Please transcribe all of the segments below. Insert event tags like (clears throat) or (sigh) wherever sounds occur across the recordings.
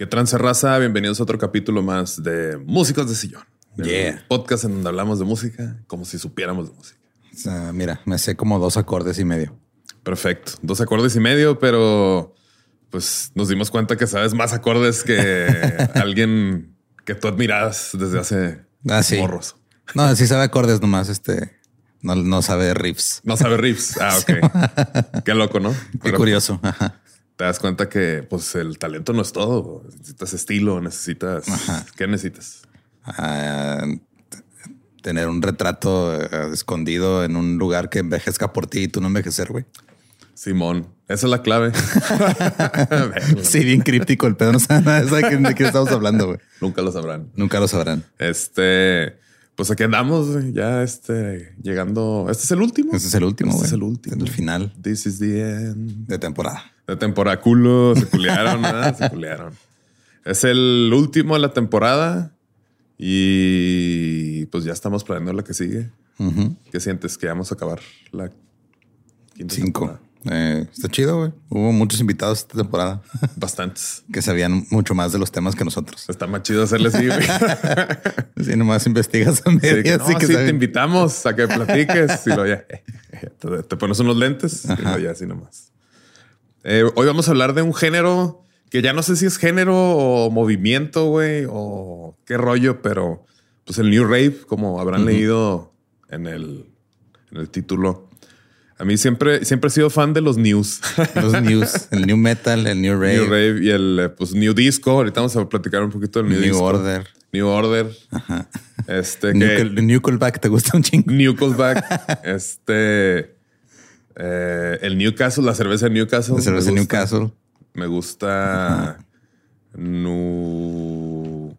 ¿Qué trance raza? Bienvenidos a otro capítulo más de Músicos de Sillón. Yeah. Podcast en donde hablamos de música como si supiéramos de música. Mira, me sé como dos acordes y medio. Perfecto. Dos acordes y medio, pero pues nos dimos cuenta que sabes más acordes que (laughs) alguien que tú admiras desde hace Ah, sí. morros. No, sí sabe acordes nomás, este, no, no sabe riffs. No sabe riffs. Ah, ok. (laughs) Qué loco, ¿no? Qué Pero curioso. Ajá. Te das cuenta que pues el talento no es todo. Necesitas estilo, necesitas... Ajá. ¿Qué necesitas? Ah, tener un retrato eh, escondido en un lugar que envejezca por ti y tú no envejecer, güey. Simón. Esa es la clave. (laughs) Sí, bien críptico el pedo. No sabe nada de qué- estamos hablando, güey. Nunca lo sabrán. Nunca lo sabrán. Este, pues aquí andamos ya este llegando. Este es el último. Este es el último, Este güey. es el último. El final This is the end. de temporada. De temporada culo, se culearon, ¿verdad? Se (laughs) culearon. Es el último de la temporada y pues ya estamos planeando la que sigue. Ujú. ¿Qué sientes que vamos a acabar la quinta Cinco. Eh, está chido, güey. Hubo muchos invitados esta temporada Bastantes. (laughs) que sabían mucho más de los temas que nosotros. Está más chido hacerle así, güey. (laughs) Si nomás investigas a Sí, que, sí no, que sí, te invitamos a que platiques y luego ya te, te pones unos lentes y luego ya así nomás. Eh, hoy vamos a hablar de un género que ya no sé si es género o movimiento, güey, o qué rollo, pero pues el New Rave, como habrán leído en el, en el título. A mí siempre, siempre he sido fan de los news. Los (laughs) news, el new metal, el new rave, New Rave y el eh, pues, New Disco. Ahorita vamos a platicar un poquito del New, new Disco. order. New Order. Este New, que- new Callback te gusta un chingo. Newcastle. (laughs) este. Eh, el Newcastle, la cerveza de Newcastle. La cerveza me gusta. Newcastle. Me gusta. Nu.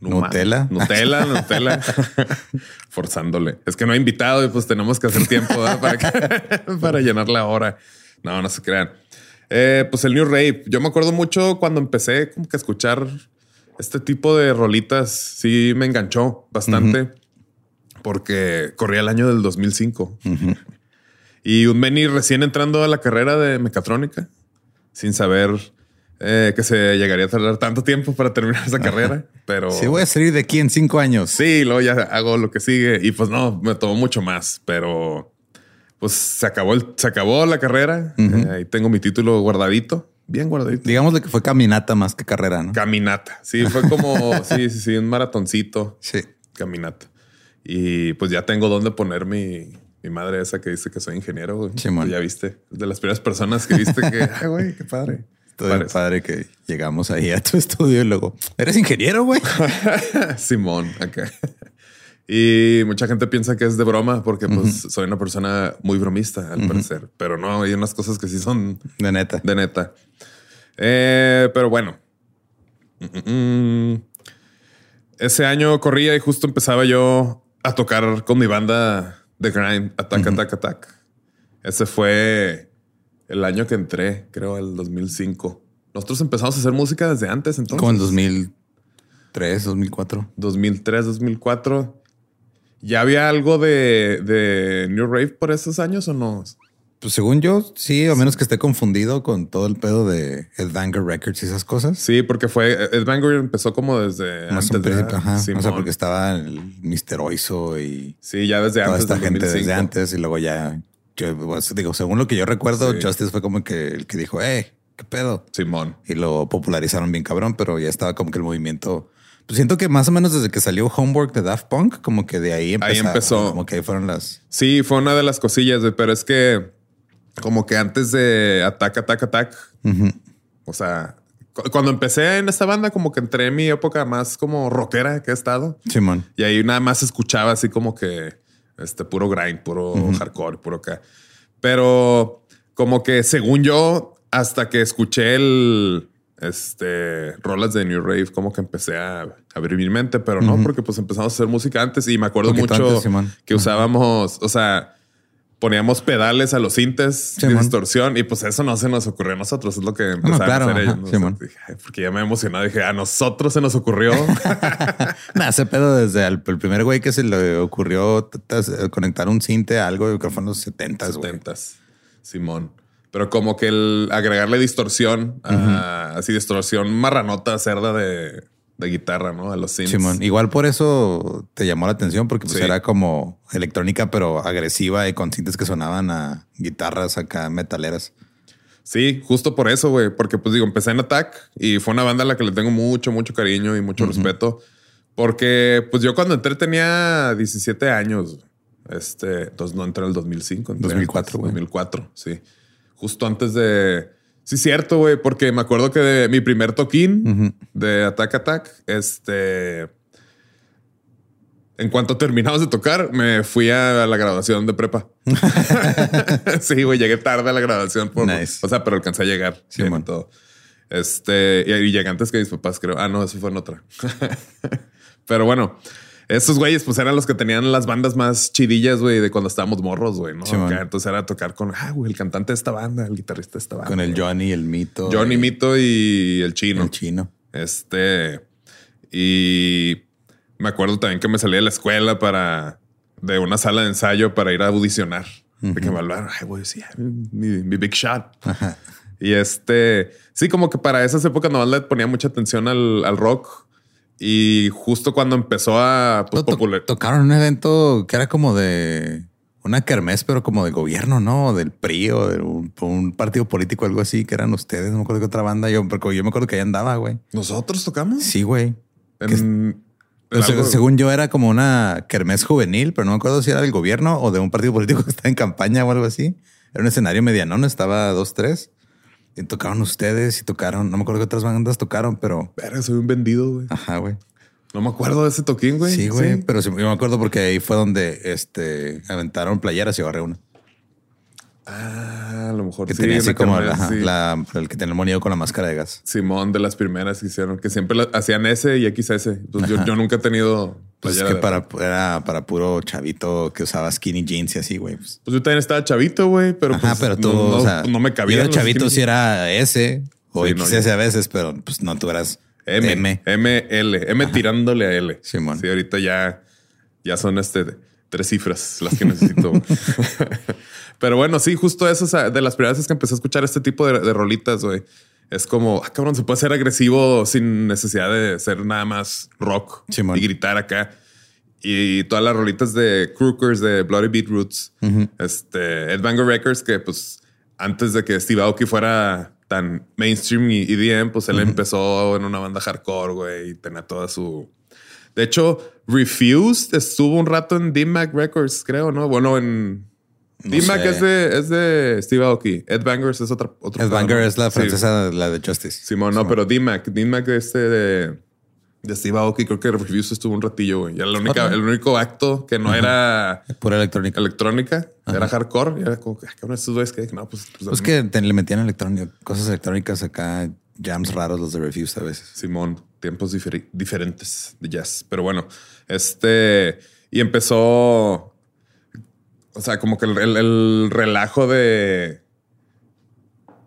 Numa- Nutella. Nutella, Nutella. (laughs) Forzándole. Es que no ha invitado y pues tenemos que hacer tiempo para, que- (laughs) para llenar la hora. No, no se crean. Eh, pues el New Rave. Yo me acuerdo mucho cuando empecé como que a escuchar este tipo de rolitas. Sí, me enganchó bastante porque corría el año del 2005 y un Benny recién entrando a la carrera de mecatrónica sin saber eh, que se llegaría a tardar tanto tiempo para terminar esa carrera, pero Sí, voy a salir de aquí en cinco años. Sí, luego ya hago lo que sigue y pues no, me tomó mucho más, pero pues se acabó, el- se acabó la carrera. Eh, ahí tengo mi título guardadito, bien guardadito. Digámosle que fue caminata más que carrera, ¿no? Caminata. Sí, fue como, (laughs) sí, sí, sí, un maratoncito, Sí. caminata. Y pues ya tengo dónde poner mi, mi madre esa que dice que soy ingeniero, güey. Ya viste. De las primeras personas que viste que, (laughs) ay, güey, qué padre. Todo Parece. padre que llegamos ahí a tu (laughs) estudio y luego, ¿eres ingeniero, güey? (laughs) Simón, acá. Y mucha gente piensa que es de broma porque pues soy una persona muy bromista al parecer, pero no, hay unas cosas que sí son De neta. de neta. Eh, pero bueno, Mm, mm, mm. ese año corría y justo empezaba yo a tocar con mi banda de grind, Attack, Attack, Attack. Ese fue el año que entré, creo, el 2005. Nosotros empezamos a hacer música desde antes, entonces. Como en 2003, 2004. 2003, 2004. ¿Ya había algo de, de New Rave por esos años o no? Pues según yo, sí, a menos que esté confundido con todo el pedo de Headbanger Records y esas cosas. Sí, porque fue Ed Banger empezó como desde Más antes de ajá. O sea, porque estaba el Mr. Oizo y Sí, ya desde toda antes esta del gente 2005. desde antes y luego ya, yo pues, digo, según lo que yo recuerdo, Sí. Justice fue como que el que dijo, eh, qué pedo. Simón. Y lo popularizaron bien cabrón, pero ya estaba como que el movimiento. Pues siento que más o menos desde que salió Homework de Daft Punk, como que de ahí empezó. empezó. Como que ahí fueron las. Sí, fue una de las cosillas, güey, pero es que como que antes de Attack, Attack, Attack, o sea, cu- cuando empecé en esta banda, como que entré en mi época más como rockera que he estado. Simón. Y ahí nada más escuchaba así como que este puro grind, puro hardcore, puro acá. Pero como que según yo, hasta que escuché el este rolas de New Rave, como que empecé a abrir mi mente, pero no, porque pues empezamos a hacer música antes y me acuerdo mucho antes, que usábamos, o sea, poníamos pedales a los Simón. distorsión y pues eso no se nos ocurrió a nosotros, es lo que empezaron claro, a hacer ajá, ellos. ¿no? O sea, Simón. dije, "Ay", porque ya me emocionaba, dije, a nosotros se nos ocurrió. (laughs) Nah, ese pedo desde el, el primer güey que se le ocurrió t- conectar un cinte a algo, que fue en los 70 güey. 70s. Simón. Pero como que el agregarle distorsión, a- así distorsión marranota, cerda de, de guitarra, ¿no? A los synths. Simón. Igual por eso te llamó la atención, porque pues Sí. era como electrónica, pero agresiva y con cintas que sonaban a guitarras acá metaleras. Sí, justo por eso, güey. Porque pues digo, empecé en Attack y fue una banda a la que le tengo mucho, mucho cariño y mucho respeto. Porque pues yo cuando entré tenía 17 años. Este, entonces no entré en el 2005. entré 2004, antes, güey. 2004, sí. Justo antes de... Sí, cierto, güey, porque me acuerdo que de mi primer toquín de Attack Attack, este... En cuanto terminamos de tocar, me fui a la graduación de prepa. (laughs) (laughs) sí, güey, llegué tarde a la graduación. Por, Nice. O sea, pero alcancé a llegar. Sí, man. todo. Este, y, y llegué antes que mis papás, creo. Ah, no, eso fue en otra. (laughs) pero bueno, esos güeyes, pues eran los que tenían las bandas más chidillas, güey, de cuando estábamos morros, güey, ¿no? Sí, entonces era tocar con, ah, güey, el cantante de esta banda, el guitarrista de esta banda. Con el güey. Johnny, el mito. Johnny Mito y el chino. El chino. Este, y me acuerdo también que me salí de la escuela para, de una sala de ensayo para ir a audicionar. De que me hablaron, ay, güey, sí, mi, mi big shot. Y este, sí, como que para esas épocas nomás le ponía mucha atención al, al rock. Y justo cuando empezó a pues, to- popular. tocaron un evento que era como de una kermés, pero como de gobierno, ¿no? Del PRI o de un, un partido político, algo así, que eran ustedes. No me acuerdo qué otra banda. Yo, porque yo me acuerdo que ahí andaba, güey. ¿Nosotros tocamos? Sí, güey. En- algo- según yo era como una kermés juvenil, pero no me acuerdo si era del gobierno o de un partido político que estaba en campaña o algo así. Era un escenario medianón, estaba dos, tres. Y tocaron ustedes y tocaron, no me acuerdo qué otras bandas tocaron, pero Verga, soy un vendido, güey. ajá, güey. No me acuerdo de ese toquín, güey. Sí, güey. Pero sí, yo me acuerdo porque ahí fue donde este aventaron playeras y agarré una. Ah, a lo mejor Que sí, tenía así como sí. la- el que tenía el monillo con la máscara de gas. Simón de las primeras que hicieron, que siempre la- hacían S y XS. Pues yo, yo nunca he tenido. Pues es que para, era para puro chavito que usaba skinny jeans y así, güey. Pues, Pues yo también estaba chavito, güey, pero Ajá, pues, pero tú, no, o no- sea, no me cabía. yo chavito sí era S o Sí, XS yo- a veces, pero pues no, tú eras M, M. M, L, M tirándole a L. Simón. Sí, ahorita ya, ya son este tres cifras las que necesito. (laughs) (laughs) Pero bueno, sí, justo eso o sea, de las primeras veces que empecé a escuchar este tipo de, de rolitas, güey. Es como, ah, cabrón, se puede ser agresivo sin necesidad de ser nada más rock Simón. y gritar acá. Y todas las rolitas de Crookers, de Bloody Beetroots, este, Ed Banger Records, que pues antes de que Steve Aoki fuera tan mainstream y EDM, pues él empezó en una banda hardcore, güey, y tenía toda su De hecho, Refused estuvo un rato en D-Mac Records, creo, ¿no? Bueno, en... No D-Mac es de, es de Steve Aoki. Ed Bangers es otra. otro Ed Banger es la Sí. francesa, la de Justice. Simón, no, pero D-Mac, D-Mac de este de, de Steve Aoki, creo que Refused estuvo un ratillo, güey. Única, Ok. el único acto que no era Pura electrónica. electrónica, era hardcore. Y era como que, "Ah, estos güeyes que no, pues. pues, Pues que te- le metían electrónica, cosas electrónicas acá, jams raros los de reviews a veces. Simón, tiempos diferentes de jazz. Pero bueno, este. Y empezó. O sea, como que el, el- el relajo de.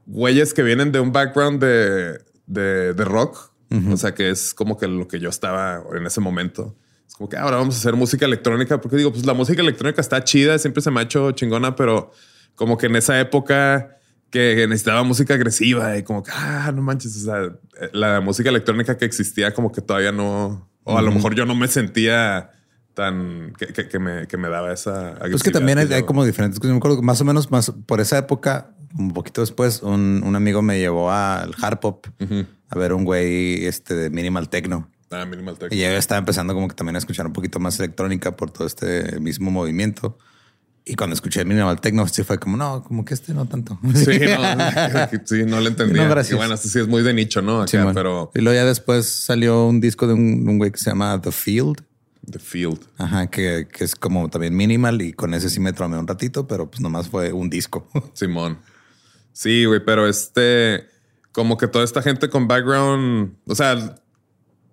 Güeyes que vienen de un background de, de, de rock. O sea, que es como que lo que yo estaba en ese momento. Es como que ahora vamos a hacer música electrónica. Porque digo, pues la música electrónica está chida, siempre se me ha hecho chingona, pero como que en esa época que necesitaba música agresiva y como que, ah, no manches, o sea, la música electrónica que existía como que todavía no, o a lo mejor yo no me sentía tan, que, que- que me, que me daba esa agresividad. Pues que también hay, hay como diferentes cosas. Me acuerdo que más o menos más por esa época, un poquito después, un, un amigo me llevó al hard pop a ver un güey este de minimal techno. Ah, minimal techno. Y yo estaba empezando como que también a escuchar un poquito más electrónica por todo este mismo movimiento. Y cuando escuché minimal techno, sí fue como, no, como que este no tanto. Sí, no, (laughs) sí, no lo entendía. No, gracias. Y bueno, esto sí es muy de nicho, ¿no? Acá, Sí, man. pero Y luego ya después salió un disco de un, un güey que se llama The Field. The Field. Ajá, que, que es como también minimal y con ese sí me tromé un ratito, pero pues nomás fue un disco. (laughs) Simón. Sí, güey, pero este, como que toda esta gente con background, o sea,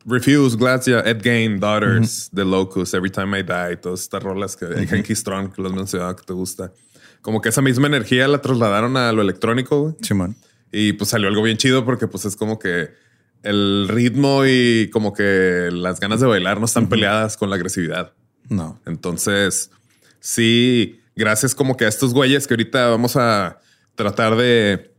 Refuse, Glacia, Ed Gain, Daughters, The Locust, Every Time I Die, todas estas rolas que Henky Strong, que los mencionaba que te gusta. Como que esa misma energía la trasladaron a lo electrónico, güey. Simón. Y pues salió algo bien chido porque pues es como que el ritmo y como que las ganas de bailar no están peleadas con la agresividad. No. Entonces, sí, gracias como que a estos güeyes que ahorita vamos a tratar de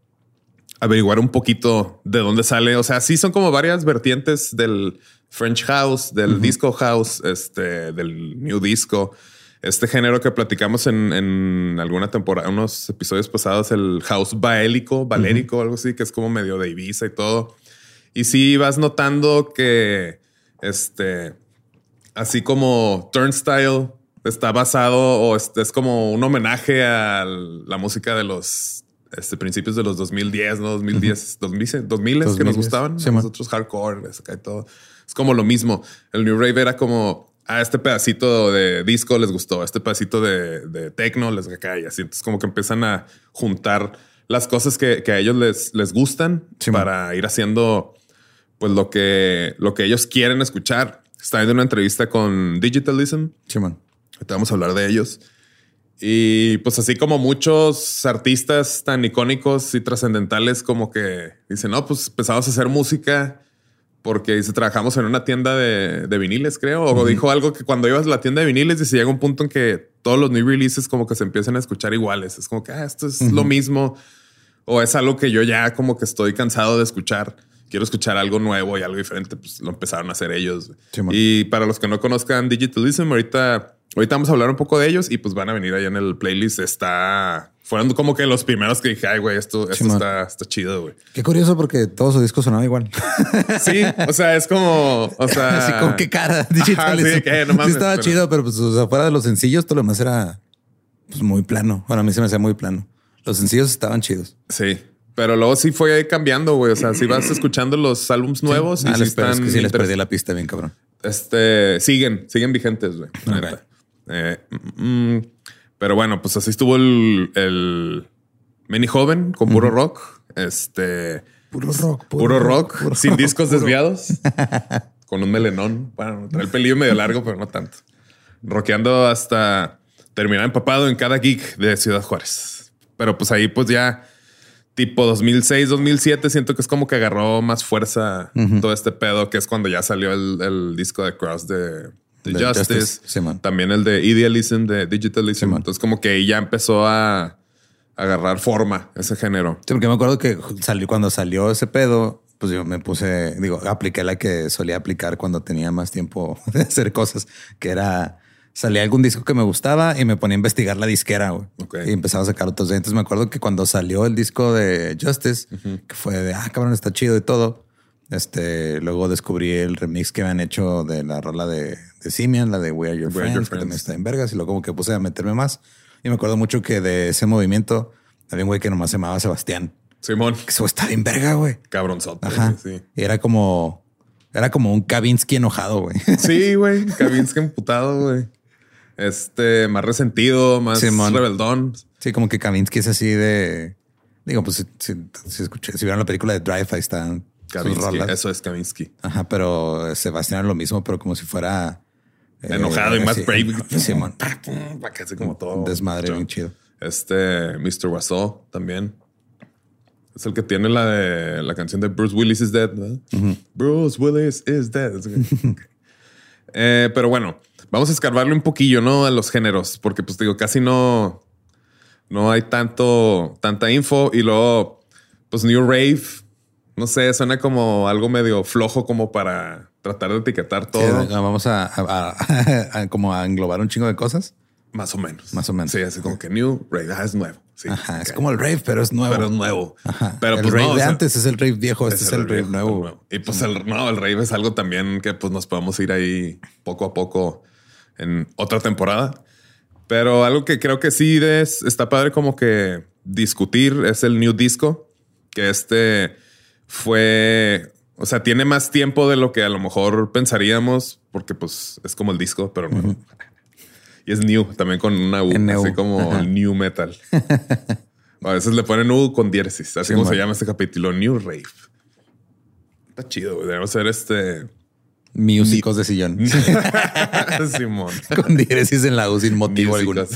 averiguar un poquito de dónde sale. O sea, sí son como varias vertientes del French House, del Disco House, este, del New Disco. Este género que platicamos en, en alguna temporada, unos episodios pasados, el house baélico, valérico, algo así, que es como medio de Ibiza y todo. Y sí vas notando que este, así como Turnstile está basado o es, es como un homenaje a la música de los este, principios de los 2010, ¿no? 2010, 2000, 2000 que nos 2010, gustaban. sí, nosotros hardcore, acá y todo. Es como lo mismo. El New Rave era como, a este pedacito de disco les gustó, a este pedacito de, de techno les cae así. Entonces como que empiezan a juntar las cosas que, que a ellos les, les gustan Sí, man. para ir haciendo pues lo que, lo que ellos quieren escuchar. Estaba viendo una entrevista con Digitalism. Simón. Ahorita vamos a hablar de ellos. Y pues así como muchos artistas tan icónicos y trascendentales como que dicen, no, pues empezamos a hacer música porque dice, trabajamos en una tienda de, de viniles, creo. O dijo algo que cuando ibas a la tienda de viniles, dice, llega un punto en que todos los new releases como que se empiezan a escuchar iguales. Es como que ah, esto es lo mismo. O es algo que yo ya como que estoy cansado de escuchar. Quiero escuchar algo nuevo y algo diferente. Pues lo empezaron a hacer ellos. Y para los que no conozcan Digitalism, ahorita, ahorita vamos a hablar un poco de ellos y pues van a venir allá en el playlist. Está, fueron como que los primeros que dije, ay, güey, esto, esto está, está chido, güey. Qué curioso porque todo su disco sonaba igual. (laughs) Sí, o sea, es como, o sea, (laughs) Así como qué cara Ajá, digital. sí, que, no Sí estaba pero- chido, pero pues o sea, fuera de los sencillos, todo lo demás era pues, muy plano. Bueno, a mí se me hacía muy plano. Los sencillos estaban chidos. Sí. Pero luego sí fue cambiando, güey. O sea, si vas escuchando los álbums nuevos y Ah, sí les- pero es están que sí les perdí la pista bien, cabrón. Este siguen, siguen vigentes, güey. Eh, mm, mm. pero bueno, pues así estuvo el, el Mini Joven con puro rock. Este Puro rock, puro, rock, puro sin rock, discos puro- desviados, (laughs) con un melenón. Bueno, trae el pelillo medio largo, pero no tanto. Rockeando hasta terminar empapado en cada geek de Ciudad Juárez. Pero pues ahí, pues ya tipo 2006, 2007, siento que es como que agarró más fuerza todo este pedo, que es cuando ya salió el, el disco de Cross de, de De Justice. Justice, sí, man. También el de Idealism, de Digitalism. Entonces, como que ya empezó a agarrar forma ese género. Sí, porque me acuerdo que salió cuando salió ese pedo, pues yo me puse, digo, apliqué la que solía aplicar cuando tenía más tiempo (laughs) de hacer cosas, que era salía algún disco que me gustaba y me ponía a investigar la disquera güey. Y empezaba a sacar otros. Entonces me acuerdo que cuando salió el disco de Justice, que fue de ah, cabrón, está chido y todo. Este, luego descubrí el remix que habían hecho de la rola de, de Simian, la de We Are Your, We Are Friends, Your que también Friends. está en vergas, y luego como que puse a meterme más. Y me acuerdo mucho que de ese movimiento había un güey que nomás se llamaba Sebastián. Simón, Que eso está bien verga, güey. cabronzote. Ajá. Sí. Y era como, era como un Kavinsky enojado, güey. Sí, güey. (laughs) Kavinsky emputado, güey. Este, más resentido, más Simón. rebeldón. Sí, como que Kavinsky es así de. Digo, pues si, si, si escuché, si vieron la película de Drive, ahí Kavinsky, rolas. eso es Kavinsky. Ajá, pero Sebastián era lo mismo, pero como si fuera eh, Enojado y más brave. (laughs) Simón. Para que así como todo. Un desmadre bien chido. Este, Mr. Wasso también. Es el que tiene la de la canción de Bruce Willis is dead. Bruce Willis is dead. (laughs) Eh, pero bueno, vamos a escarbarle un poquillo, ¿no? A los géneros, porque pues digo, casi no, no hay tanto, tanta info. Y luego, pues New Rave, no sé, suena como algo medio flojo como para tratar de etiquetar Sí, todo. vamos a, a- a- (laughs) a- como a englobar un chingo de cosas. Más o menos. Más o menos. Sí, así como que New Rave, ah, es nuevo. Sí, Ajá, es como el rave, pero es nuevo. Pero es nuevo. Ajá. Pero el pues rave no, o de sea, antes es el rave viejo, este es, el, rave viejo, nuevo. Y pues el, no, el rave es algo también que pues nos podemos ir ahí poco a poco en otra temporada. Pero algo que creo que sí es, está padre como que discutir es el new disco, que este fue, o sea, tiene más tiempo de lo que a lo mejor pensaríamos, porque pues es como el disco, pero no. (laughs) Y es new, también con una U, NU. así como Ajá. new metal. (laughs) a veces le ponen U con diéresis, así Sí, como man. se llama este capítulo, New Rave. Está chido, güey. Debemos ser este Músicos de sillón. (laughs) Simón. Con diéresis en la U sin motivo alguno. (laughs)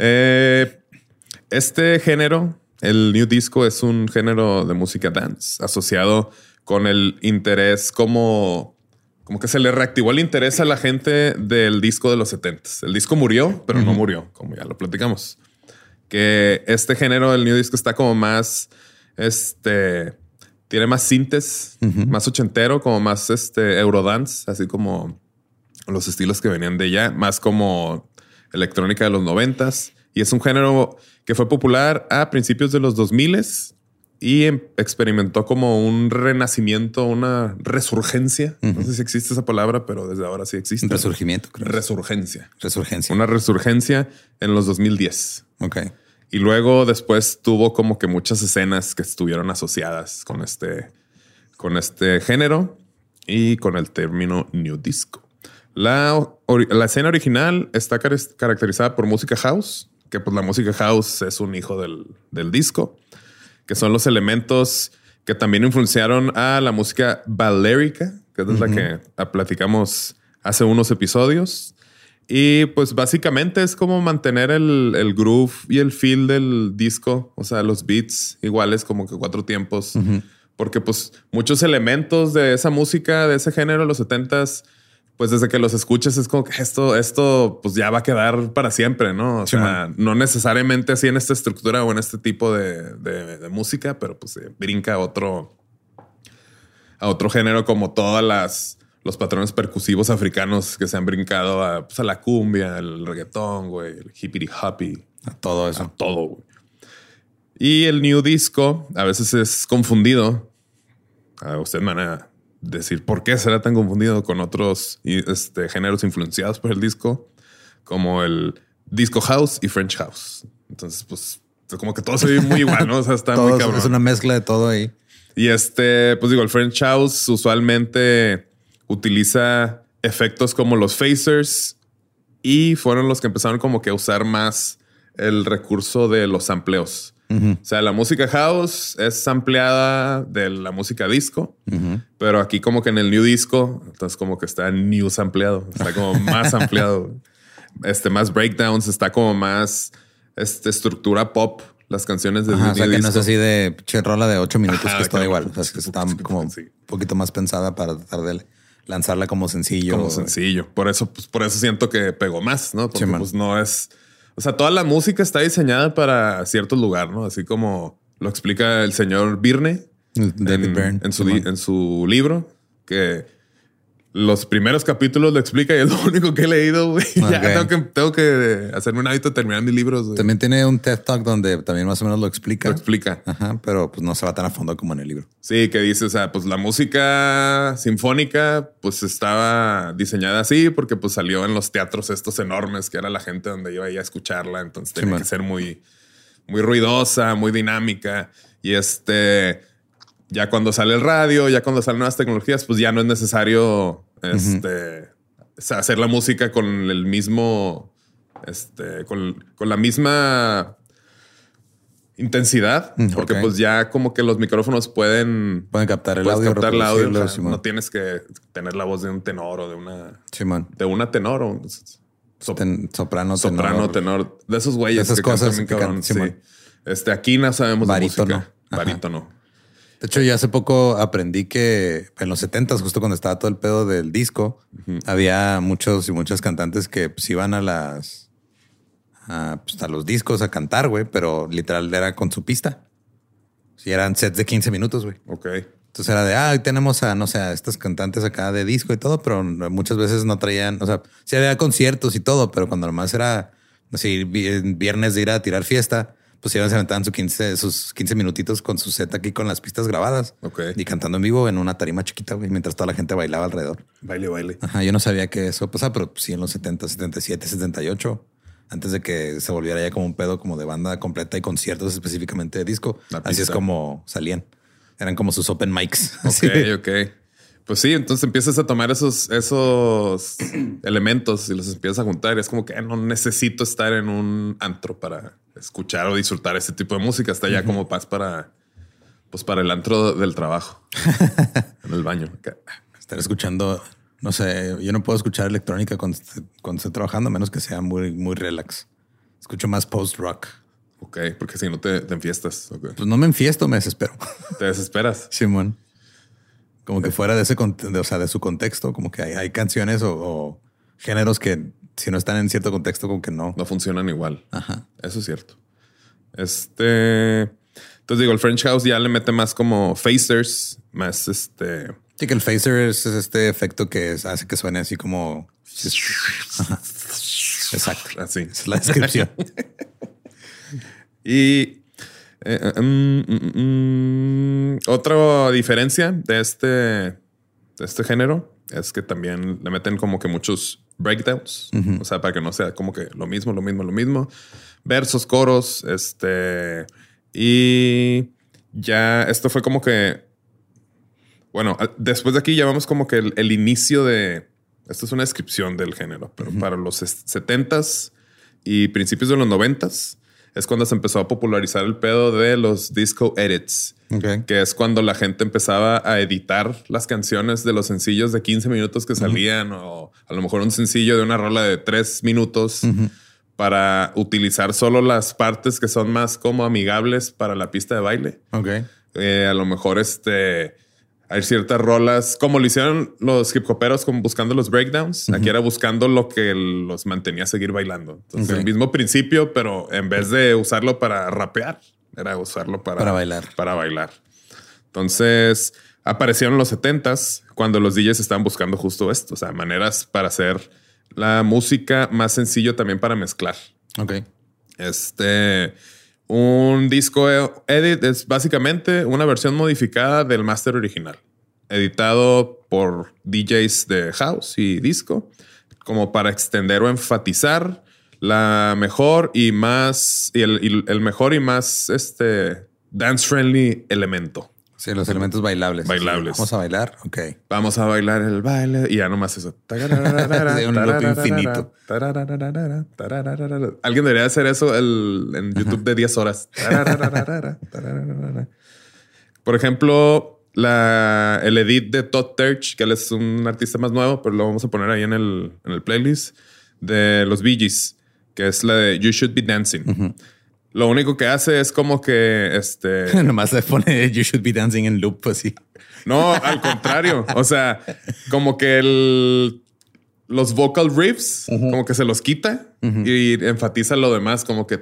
Eh, este género, el new disco, es un género de música dance asociado con el interés como, como que se le reactivó el interés a la gente del disco de los 70 El disco murió, pero no murió, como ya lo platicamos. Que este género, el new disco, está como más, este, tiene más sintes, más ochentero, como más este eurodance, así como los estilos que venían de ella, más como electrónica de los noventas. Y es un género que fue popular a principios de los 2000 y em- experimentó como un renacimiento, una resurgencia. No sé si existe esa palabra, pero desde ahora sí existe. Un resurgimiento, creo. Resurgencia. Resurgencia. Una resurgencia en los 2010. Ok. Y luego después tuvo como que muchas escenas que estuvieron asociadas con este, con este género y con el término New Disco. La, la escena original está car- caracterizada por música house, que pues la música house es un hijo del, del disco, que son los elementos que también influenciaron a la música balérica, que es la que platicamos hace unos episodios. Y pues básicamente es como mantener el, el groove y el feel del disco, o sea, los beats iguales como que cuatro tiempos, porque pues muchos elementos de esa música, de ese género, los setentas, pues desde que los escuchas es como que esto, esto pues ya va a quedar para siempre, ¿no? O Sí, sea, no necesariamente así en esta estructura o en este tipo de, de- de música, pero pues brinca a otro, a otro género como todas las los patrones percusivos africanos que se han brincado a, pues, a la cumbia, el reggaetón, güey, el hippity hoppy, A todo eso. a todo. güey. Y el new disco a veces es confundido. A usted me van a decir por qué será tan confundido con otros este, géneros influenciados por el disco, como el disco house y French house. Entonces, pues, como que todo se ve muy igual, ¿no? O sea, está (laughs) muy cabrón. es una mezcla de todo ahí. Y este, pues digo, el French House usualmente utiliza efectos como los phasers y fueron los que empezaron como que a usar más el recurso de los sampleos. O sea, la música house es sampleada de la música disco, pero aquí como que en el new disco, entonces como que está new sampleado, está como más (laughs) ampliado. Este, más breakdowns, está como más este, estructura pop, las canciones del Ajá, o sea no es así de che rola de ocho minutos Ajá, que es todo claro. igual. O sea, es que está como un poquito más pensada para tratar de lanzarla como sencillo. como sencillo. Por eso, pues por eso siento que pegó más, ¿no? Porque Sí, pues no es. O sea, toda la música está diseñada para cierto lugar, ¿no? Así como lo explica el señor Birne en, Byrne. en su, en su libro, que los primeros capítulos lo explica y es lo (laughs) único que he leído, güey. (laughs) Ya tengo que, tengo que hacerme un hábito de terminar mis libros. Güey. También tiene un TED Talk donde también más o menos lo explica. Lo explica. Ajá, pero pues no se va tan a fondo como en el libro. Sí, que dice, o sea, pues la música sinfónica pues estaba diseñada así porque pues salió en los teatros estos enormes que era la gente donde iba a escucharla. Entonces tenía que ser muy, muy ruidosa, muy dinámica. Y este ya cuando sale el radio, ya cuando salen nuevas tecnologías, pues ya no es necesario este, hacer la música con el mismo, este, con, la misma intensidad, porque pues ya como que los micrófonos pueden, pueden captar el audio, captar el audio no tienes que tener la voz de un tenor o de una, de una tenor o soprano, soprano, tenor. de esos güeyes, esas cosas que, Este, aquí no sabemos Barítono. de música. Barítono. De hecho, yo hace poco aprendí que en los 70 justo cuando estaba todo el pedo del disco, había muchos y muchas cantantes que pues, iban a las pues, a, los discos a cantar, güey, pero literal era con su pista. Si eran sets de 15 minutos, güey. Ok. Entonces era de, ah, hoy tenemos a, no sé, a estas cantantes acá de disco y todo, pero muchas veces no traían, o sea, sí había conciertos y todo, pero cuando nomás era, así, viernes de ir a tirar fiesta, pues iban, se aventaban sus 15, sus 15 minutitos con su set aquí con las pistas grabadas. Y cantando en vivo en una tarima chiquita, güey, mientras toda la gente bailaba alrededor. Baile, baile. Ajá, yo no sabía que eso pasaba, pero sí en los 70, 77, 78, antes de que se volviera ya como un pedo como de banda completa y conciertos específicamente de disco. Así es como salían. Eran como sus open mics. (laughs) Ok, ok. Pues sí, entonces empiezas a tomar esos, esos (clears throat) elementos y los empiezas a juntar. Y es como que no necesito estar en un antro para escuchar o disfrutar este tipo de música. Está ya como paz para, pues para el antro del trabajo (laughs) en el baño. Estar escuchando, no sé, yo no puedo escuchar electrónica cuando, estoy trabajando, a menos que sea muy, muy relax. Escucho más post rock. Ok, porque si no te, te enfiestas. Pues no me enfiesto, me desespero. ¿Te desesperas? (laughs) Simón. Como que fuera de ese, o sea, de su contexto, como que hay, canciones o, géneros que si no están en cierto contexto, como que no. No funcionan igual. Ajá. Eso es cierto. Este. Entonces digo, el French House ya le mete más como phasers, más este. Sí, que el phaser es este efecto que hace que suene así como. (laughs) Exacto. Así. Es la descripción. (laughs) y eh, eh, mm, mm, mm, otra diferencia de este, de este género es que también le meten como que muchos breakdowns, o sea, para que no sea como que lo mismo, lo mismo, lo mismo. Versos, coros, este. Y ya esto fue como que. Bueno, después de aquí ya vamos como que el, inicio de. Esto es una descripción del género, pero para los 70s y principios de los 90s es cuando se empezó a popularizar el pedo de los disco edits, que es cuando la gente empezaba a editar las canciones de los sencillos de 15 minutos que salían o a lo mejor un sencillo de una rola de 3 minutos para utilizar solo las partes que son más como amigables para la pista de baile. Eh, a lo mejor este hay ciertas rolas, como lo hicieron los hip hoperos, como buscando los breakdowns. Aquí era buscando lo que los mantenía seguir bailando. Entonces, el mismo principio, pero en vez de usarlo para rapear, era usarlo para, para bailar. Para bailar. Entonces, aparecieron los 70s cuando los DJs estaban buscando justo esto, o sea, maneras para hacer la música más sencillo también para mezclar. Ok. Este un disco edit es básicamente una versión modificada del máster original, editado por DJs de house y disco, como para extender o enfatizar la mejor y más y el, mejor y más este dance friendly elemento. Sí, los elementos bailables. Bailables. Vamos a bailar. Ok. Vamos a bailar el baile y ya nomás eso. de (laughs) un loop infinito. Alguien debería hacer eso en YouTube de 10 horas. (laughs) Por ejemplo, la, el edit de Todd Terch, que él es un artista más nuevo, pero lo vamos a poner ahí en el, en el playlist de los Bee Gees, que es la de You Should Be Dancing. Lo único que hace es como que este. (laughs) Nomás le pone You should be dancing en loop así. No, al contrario. O sea, como que el, los vocal riffs, como que se los quita y enfatiza lo demás, como que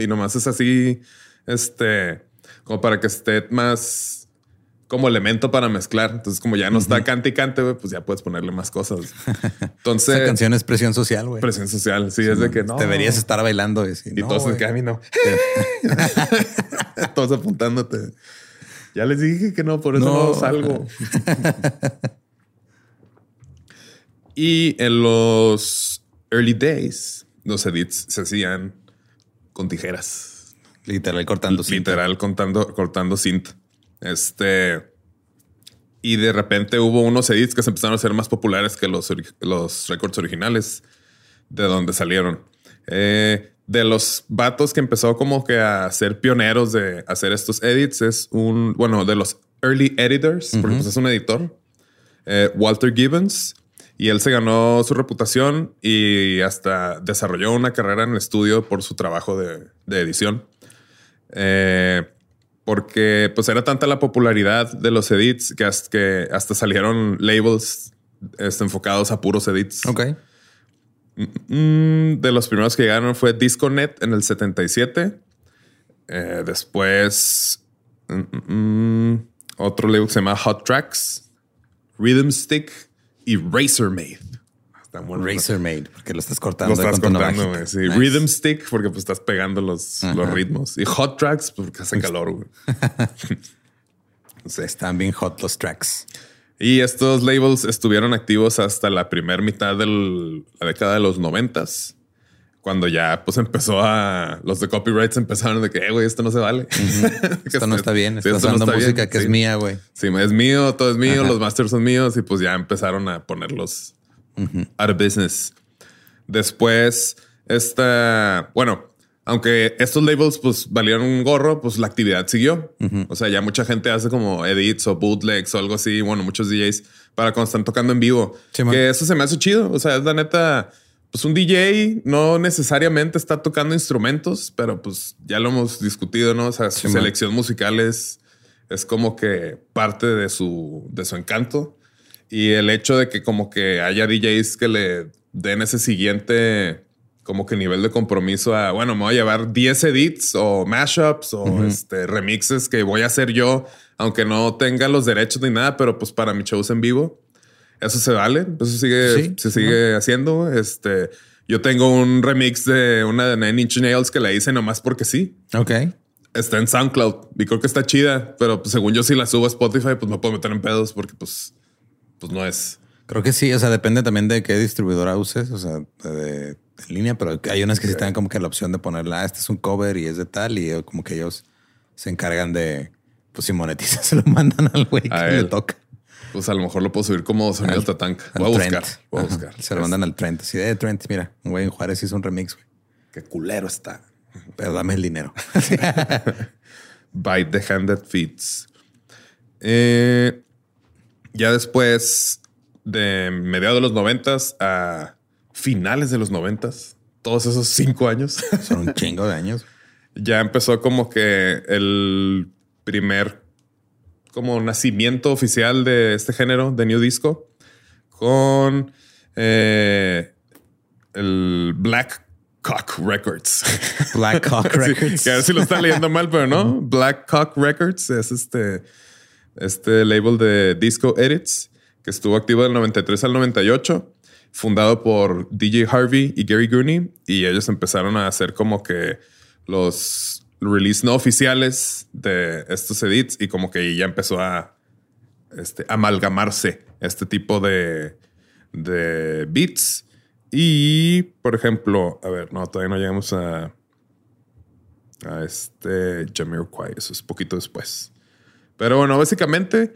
y nomás es así, este, como para que esté más como elemento para mezclar. Entonces, como ya no está cante y cante, güey, pues ya puedes ponerle más cosas. (laughs) Entonces, Esa canción es presión social, güey. presión social. Sí, es de que no. Deberías estar bailando. Y, Y todos de que a mí no. (laughs) todos apuntándote. Ya les dije que no, por eso no, No. salgo. (laughs) y en los early days, los edits se hacían con tijeras. Literal cortando. cinta. Literal, contando, cortando cinta. Este. Y de repente hubo unos edits que se empezaron a hacer más populares que los, los récords originales de donde salieron. Eh, de los vatos que empezó como que a ser pioneros de hacer estos edits es un, bueno, de los early editors, porque pues es un editor, eh, Walter Gibbons, y él se ganó su reputación y hasta desarrolló una carrera en el estudio por su trabajo de, de edición. Eh, porque pues era tanta la popularidad de los edits que hasta, que hasta salieron labels este, enfocados a puros edits. Ok. Mm, de los primeros que llegaron fue Disconet en el 77. Eh, después mm, mm, otro label que se llama Hot Tracks, Rhythm Stick y Razormaid. Está bueno. Razormaid, porque lo estás cortando. Lo estás cortando, güey. Sí, Nice. Rhythm Stick porque pues estás pegando los, los ritmos. Y Hot Tracks pues, porque hace calor, güey. (laughs) (laughs) Sí, Están bien hot los tracks. Y estos labels estuvieron activos hasta la primera mitad de la década de los noventas. Cuando ya pues empezó a... Los de copyrights empezaron de que, eh, güey, esto no se vale. Que (laughs) Esto no está bien. sí, Estás esto no usando está bien. música que Sí. es mía, güey. Sí, es mío, todo es mío, Ajá. los masters son míos y pues ya empezaron a ponerlos out of business. Después, esta, bueno, aunque estos labels pues valieron un gorro, pues la actividad siguió. O sea, ya mucha gente hace como edits o bootlegs o algo así. Bueno, muchos DJs para cuando están tocando en vivo. Sí, man. que eso se me hace chido. O sea, es la neta. Pues un DJ no necesariamente está tocando instrumentos, pero pues ya lo hemos discutido, ¿no? O sea, su Sí, man. selección musical es, es como que parte de su, de su encanto. Y el hecho de que como que haya DJs que le den ese siguiente como que nivel de compromiso a, bueno, me voy a llevar 10 edits o mashups o este, remixes que voy a hacer yo, aunque no tenga los derechos ni nada, pero pues para mis shows en vivo, eso se vale, eso sigue, Sí, se sigue haciendo. Este, yo tengo un remix de una de Nine Inch Nails que la hice nomás porque sí. Ok. Está en SoundCloud y creo que está chida, pero pues, según yo si la subo a Spotify, pues me puedo meter en pedos porque pues, pues no es. Creo que sí. O sea, depende también de qué distribuidora uses. O sea, de, de línea, pero hay unas que sí tienen como que la opción de ponerla. Ah, este es un cover y es de tal. Y eh, como que ellos se encargan de, pues si monetizan, (laughs) se lo mandan al güey que A le toca. Pues a lo mejor lo puedo subir como sonido Al- tatanca. al Voy a Trent. buscar, voy a buscar. Se lo mandan al Trent. Así de Trent, mira, un güey en Juárez hizo un remix, güey. Qué culero está. Pero dame el dinero. (laughs) Bite the hand that feeds. Eh, ya después de mediados de los noventas a finales de los noventas, todos esos cinco años, (laughs) Son un chingo de años. ya empezó como que el primer como nacimiento oficial de este género de New Disco con eh, el Black Cock Records. Black (laughs) Sí, Records. que a ver si lo están leyendo mal, pero no. Black Cock Records es este, este label de disco edits que estuvo activo del 93 al 98, fundado por DJ Harvey y Gary Gooney. Y ellos empezaron a hacer como que los release no oficiales de estos edits y como que ya empezó a este, amalgamarse este tipo de, de beats. Y, por ejemplo, a ver, no, todavía no llegamos a, a este Jamiroquai, eso es poquito después. Pero bueno, básicamente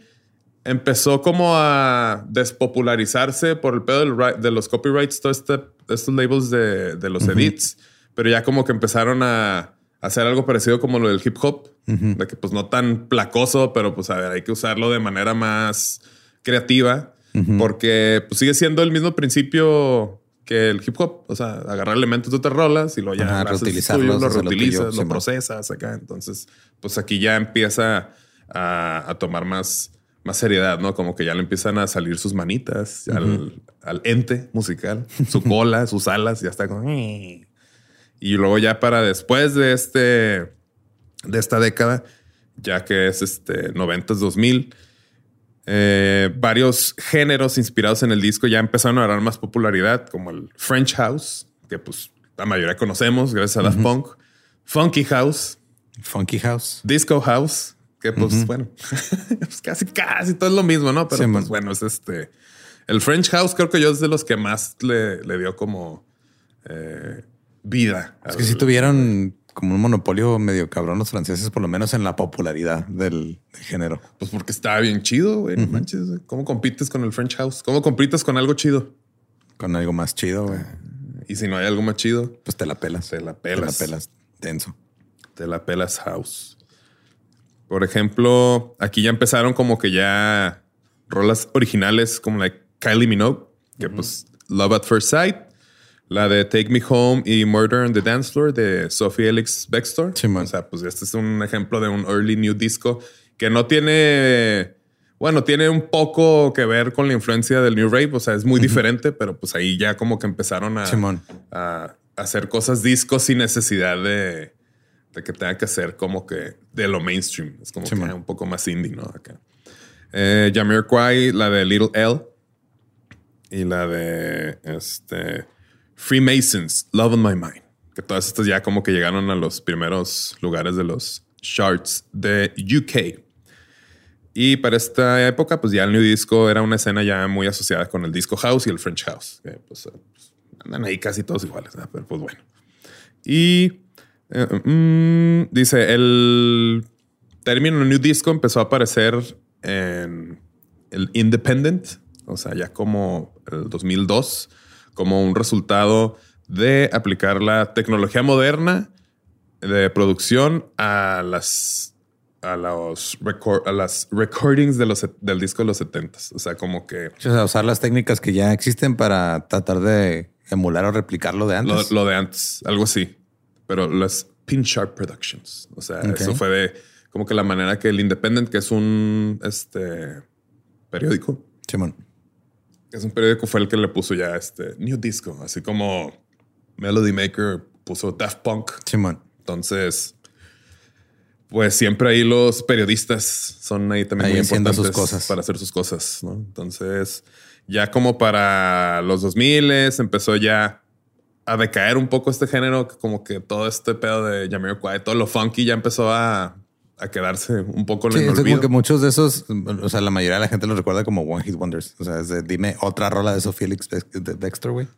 empezó como a despopularizarse por el pedo del de los copyrights, todos este, estos labels de, de los edits, pero ya como que empezaron a hacer algo parecido como lo del hip hop, de que pues no tan placoso, pero pues a ver, hay que usarlo de manera más creativa, porque pues sigue siendo el mismo principio que el hip hop, o sea, agarrar elementos de otras rolas y luego ya Ajá, lo reutilizarlos, tuyo, lo reutilizas, lo Simón. procesas acá, entonces pues aquí ya empieza a, a tomar más, más seriedad, ¿no? Como que ya le empiezan a salir sus manitas al, al ente musical, su cola, (laughs) sus alas, ya está como... Y luego ya para después de este, de esta década, ya que es este 90s 2000. Eh, varios géneros inspirados en el disco ya empezaron a ganar más popularidad, como el French House, que pues la mayoría conocemos gracias a Daft Punk, Funky House, Funky House, Disco House, que pues bueno, (laughs) pues casi, casi todo es lo mismo, ¿no? Pero pues bueno, es este. El French House creo que yo es de los que más le, le dio como eh, vida. Es que si tuvieron como un monopolio medio cabrón los franceses, por lo menos en la popularidad del, género. Pues porque estaba bien chido, güey. No manches. ¿Cómo compites con el French House? ¿Cómo compites con algo chido? Con algo más chido, güey. Y si no hay algo más chido, pues te la pelas. Te la pelas. Te la pelas denso. Te la pelas house. Por ejemplo, aquí ya empezaron como que ya rolas originales como la Kylie Minogue, que pues Love at First Sight, la de Take Me Home y Murder on the Dance Floor de Sophie Elix Bextor. o sea, pues este es un ejemplo de un early new disco que no tiene, bueno, tiene un poco que ver con la influencia del New Rave. O sea, es muy diferente, pero pues ahí ya como que empezaron a, a, hacer cosas discos sin necesidad de, que tenga que ser como que de lo mainstream. Es como que un poco más indie, ¿no? Acá. Eh, Jamiroquai, la de Little L y la de este Freemasons, Love on My Mind. Que todas estas ya como que llegaron a los primeros lugares de los charts de UK. Y para esta época, pues ya el New Disco era una escena ya muy asociada con el Disco House y el French House. Que pues, pues andan ahí casi todos iguales, pero pues bueno. Y eh, mm, dice, el término New Disco empezó a aparecer en el Independent, o sea, ya como el 2002 como un resultado de aplicar la tecnología moderna de producción a las a los a las recordings de los, del disco de los 70 O sea, como que o sea, usar las técnicas que ya existen para tratar de emular o replicar lo de antes. Lo, de antes, algo así. Pero las Pin Sharp Productions. O sea, eso fue de como que la manera que el Independent, que es un este periódico. Simón es un periódico, fue el que le puso ya este New Disco, así como Melody Maker puso Daft Punk. Simón. Entonces, pues siempre ahí los periodistas son ahí también muy importantes sus cosas. para hacer sus cosas. ¿no? Entonces, ya como para los 2000 empezó ya a decaer un poco este género, como que todo este pedo de Jamiroquai, todo lo funky ya empezó a a quedarse un poco en el olvido. como que muchos de esos, o sea, la mayoría de la gente los recuerda como One Hit Wonders. O sea, dime otra rola de Sofía Felix de Dexter, güey.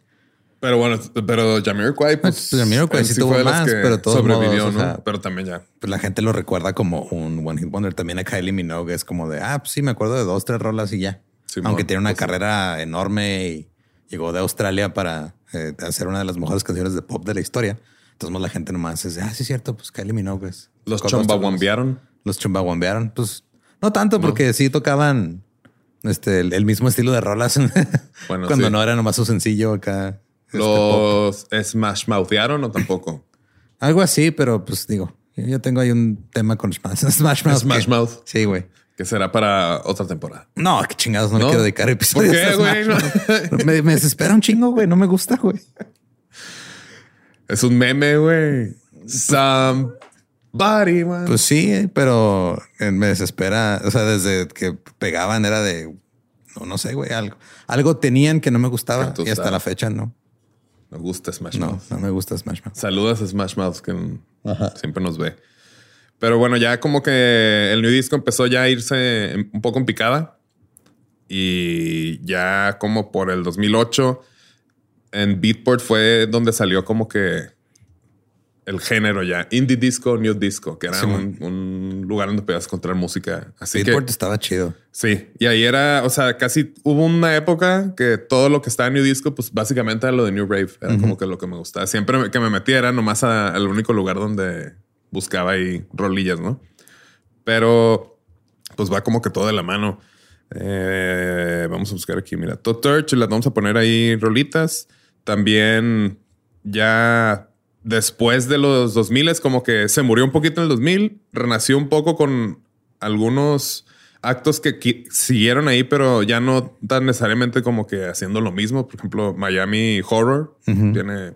Pero bueno, pero Jamiroquai, pues, pues Jamiroquai sí, tuvo más, pero todo sobrevivió, ¿no? pero también ya. Pues la gente lo recuerda como un One Hit Wonder. También a Kylie Minogue es como de, ah, pues sí, me acuerdo de dos, tres rolas y ya. Aunque tiene una pues carrera enorme y llegó de Australia para eh, hacer una de las mejores canciones de pop de la historia. Entonces la gente nomás es, ah, sí es cierto, pues Kylie Minogue es. Los chumbawambearon. Los chumbawambearon. Pues no tanto porque sí tocaban este, el, mismo estilo de rolas. (laughs) Bueno, Cuando no era nomás su sencillo acá. Este, ¿Los Smash Mouthearon o tampoco? Algo así, pero pues digo, yo tengo ahí un tema con Smash, (laughs) Smash Mouth. Smash Mouth. Sí, güey. Que será para otra temporada. No, qué chingados, no, le quiero dedicar episodios. ¿Por qué, güey? (laughs) me, me desespera un chingo, güey. No me gusta, güey. Es un meme, güey. Somebody, man. Pues sí, pero me desespera. O sea, desde que pegaban era de, no, no sé, güey, algo. Algo tenían que no me gustaba y hasta la fecha no. Me gusta Smash Mouth. No, no me gusta Smash Mouth. Saludas a Smash Mouth que siempre nos ve. Pero bueno, ya como que el New Disco empezó ya a irse un poco en picada. Y ya como por el 2008 en Beatport fue donde salió como que el género ya, indie disco, new disco, que era un, lugar donde podías encontrar música. Así Beatport estaba chido. Sí, y ahí era, o sea, casi hubo una época que todo lo que estaba en new disco, pues básicamente era lo de New Rave, era como que lo que me gustaba. Siempre que me metía era nomás al único lugar donde buscaba ahí rolillas, ¿no? Pero pues va como que todo de la mano. Eh, vamos a buscar aquí, mira, Todd Turch, las vamos a poner ahí rolitas. También ya después de los 2000 es como que se murió un poquito en el 2000, renació un poco con algunos actos que siguieron ahí, pero ya no tan necesariamente como que haciendo lo mismo. Por ejemplo, Miami Horror tiene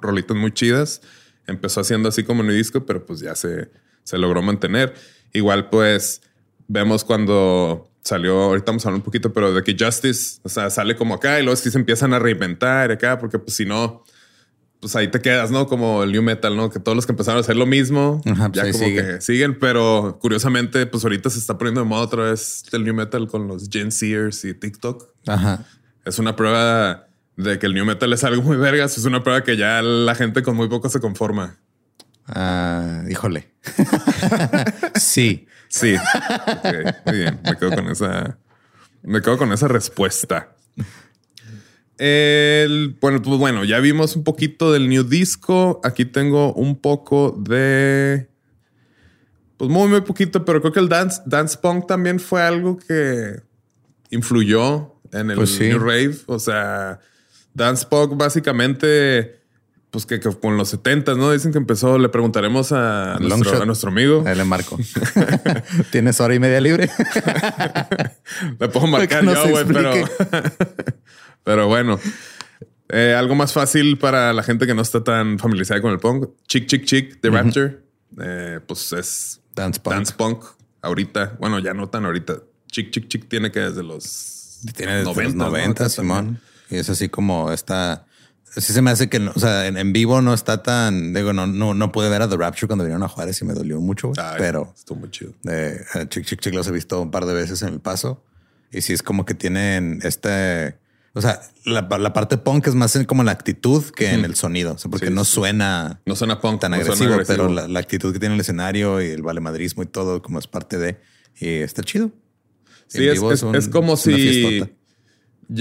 rolitas muy chidas. Empezó haciendo así como disco, pero pues ya se, se logró mantener. Igual, pues, vemos cuando salió, ahorita vamos a hablar un poquito, pero de que Justice, o sea, sale como acá y luego sí se empiezan a reinventar acá, porque pues si no, pues ahí te quedas, ¿no? Como el new metal, ¿no? Que todos los que empezaron a hacer lo mismo, Ajá, pues ya como sigue. que siguen, pero curiosamente, pues ahorita se está poniendo de moda otra vez el new metal con los Gen Seers y TikTok. Ajá. Es una prueba de que el new metal es algo muy vergas. Es una prueba que ya la gente con muy poco se conforma. Ah, híjole. (laughs) sí. Sí. Ok, muy bien. Me quedo con esa. Me quedo con esa respuesta. El, bueno, pues bueno, ya vimos un poquito del new disco. Aquí tengo un poco de. Pues muy, muy poquito, pero creo que el dance, dance punk también fue algo que influyó en el Pues sí. new rave. O sea, dance punk básicamente, pues que, que con los 70 ¿no? Dicen que empezó. Le preguntaremos a, nuestro, shot. a nuestro amigo. Ahí le marco. (laughs) ¿Tienes hora y media libre? (laughs) Le puedo marcar yo, güey, pero. (laughs) pero bueno. Eh, algo más fácil para la gente que no está tan familiarizada con el punk. Chick Chick Chick de Rapture. Eh, pues es Dance punk. dance punk. Ahorita, bueno, ya no tan ahorita. Chick Chick Chick tiene que desde los Tiene desde 90, los ¿no? 90, Acá Simón. también. Y es así como está. Sí se me hace que, no- o sea, en, en vivo no está tan, digo, no, no, no pude ver a The Rapture cuando vinieron a Juárez y me dolió mucho. Ay, pero estuvo muy chido. eh, a Chick Chick Chick los he visto un par de veces en el paso y sí es como que tienen este, o sea, la, la parte punk es más en como la actitud que en el sonido, o sea, porque Sí, no suena No suena punk, tan no agresivo, agresivo. pero la, la actitud que tiene el escenario y el valemadrismo y todo como es parte de, y está chido. Sí, es, vivo es- un- es como si fiestota.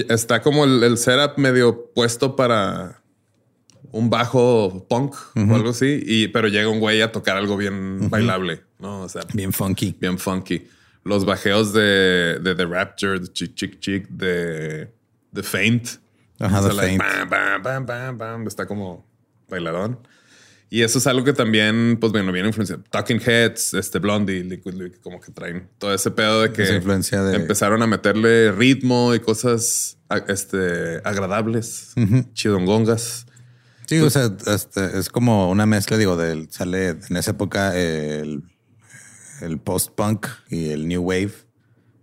Está como el, el setup medio puesto para un bajo punk o algo así, y, pero llega un güey a tocar algo bien bailable, ¿no? O sea, Bien funky. bien funky. Los bajeos de, de The Rapture, de Chick Chick Chick, de The Faint. Ajá, O sea, The like, Faint. bam, bam, bam, bam, bam, está como bailadón. Y eso es algo que también, pues bueno, viene influenciado. Talking Heads, este Blondie, Liquid como que traen todo ese pedo de que influencia de- empezaron a meterle ritmo y cosas este, agradables, chidongongas. Sí, o sea, este, es como una mezcla, digo, del sale en esa época el, el post-punk y el new wave.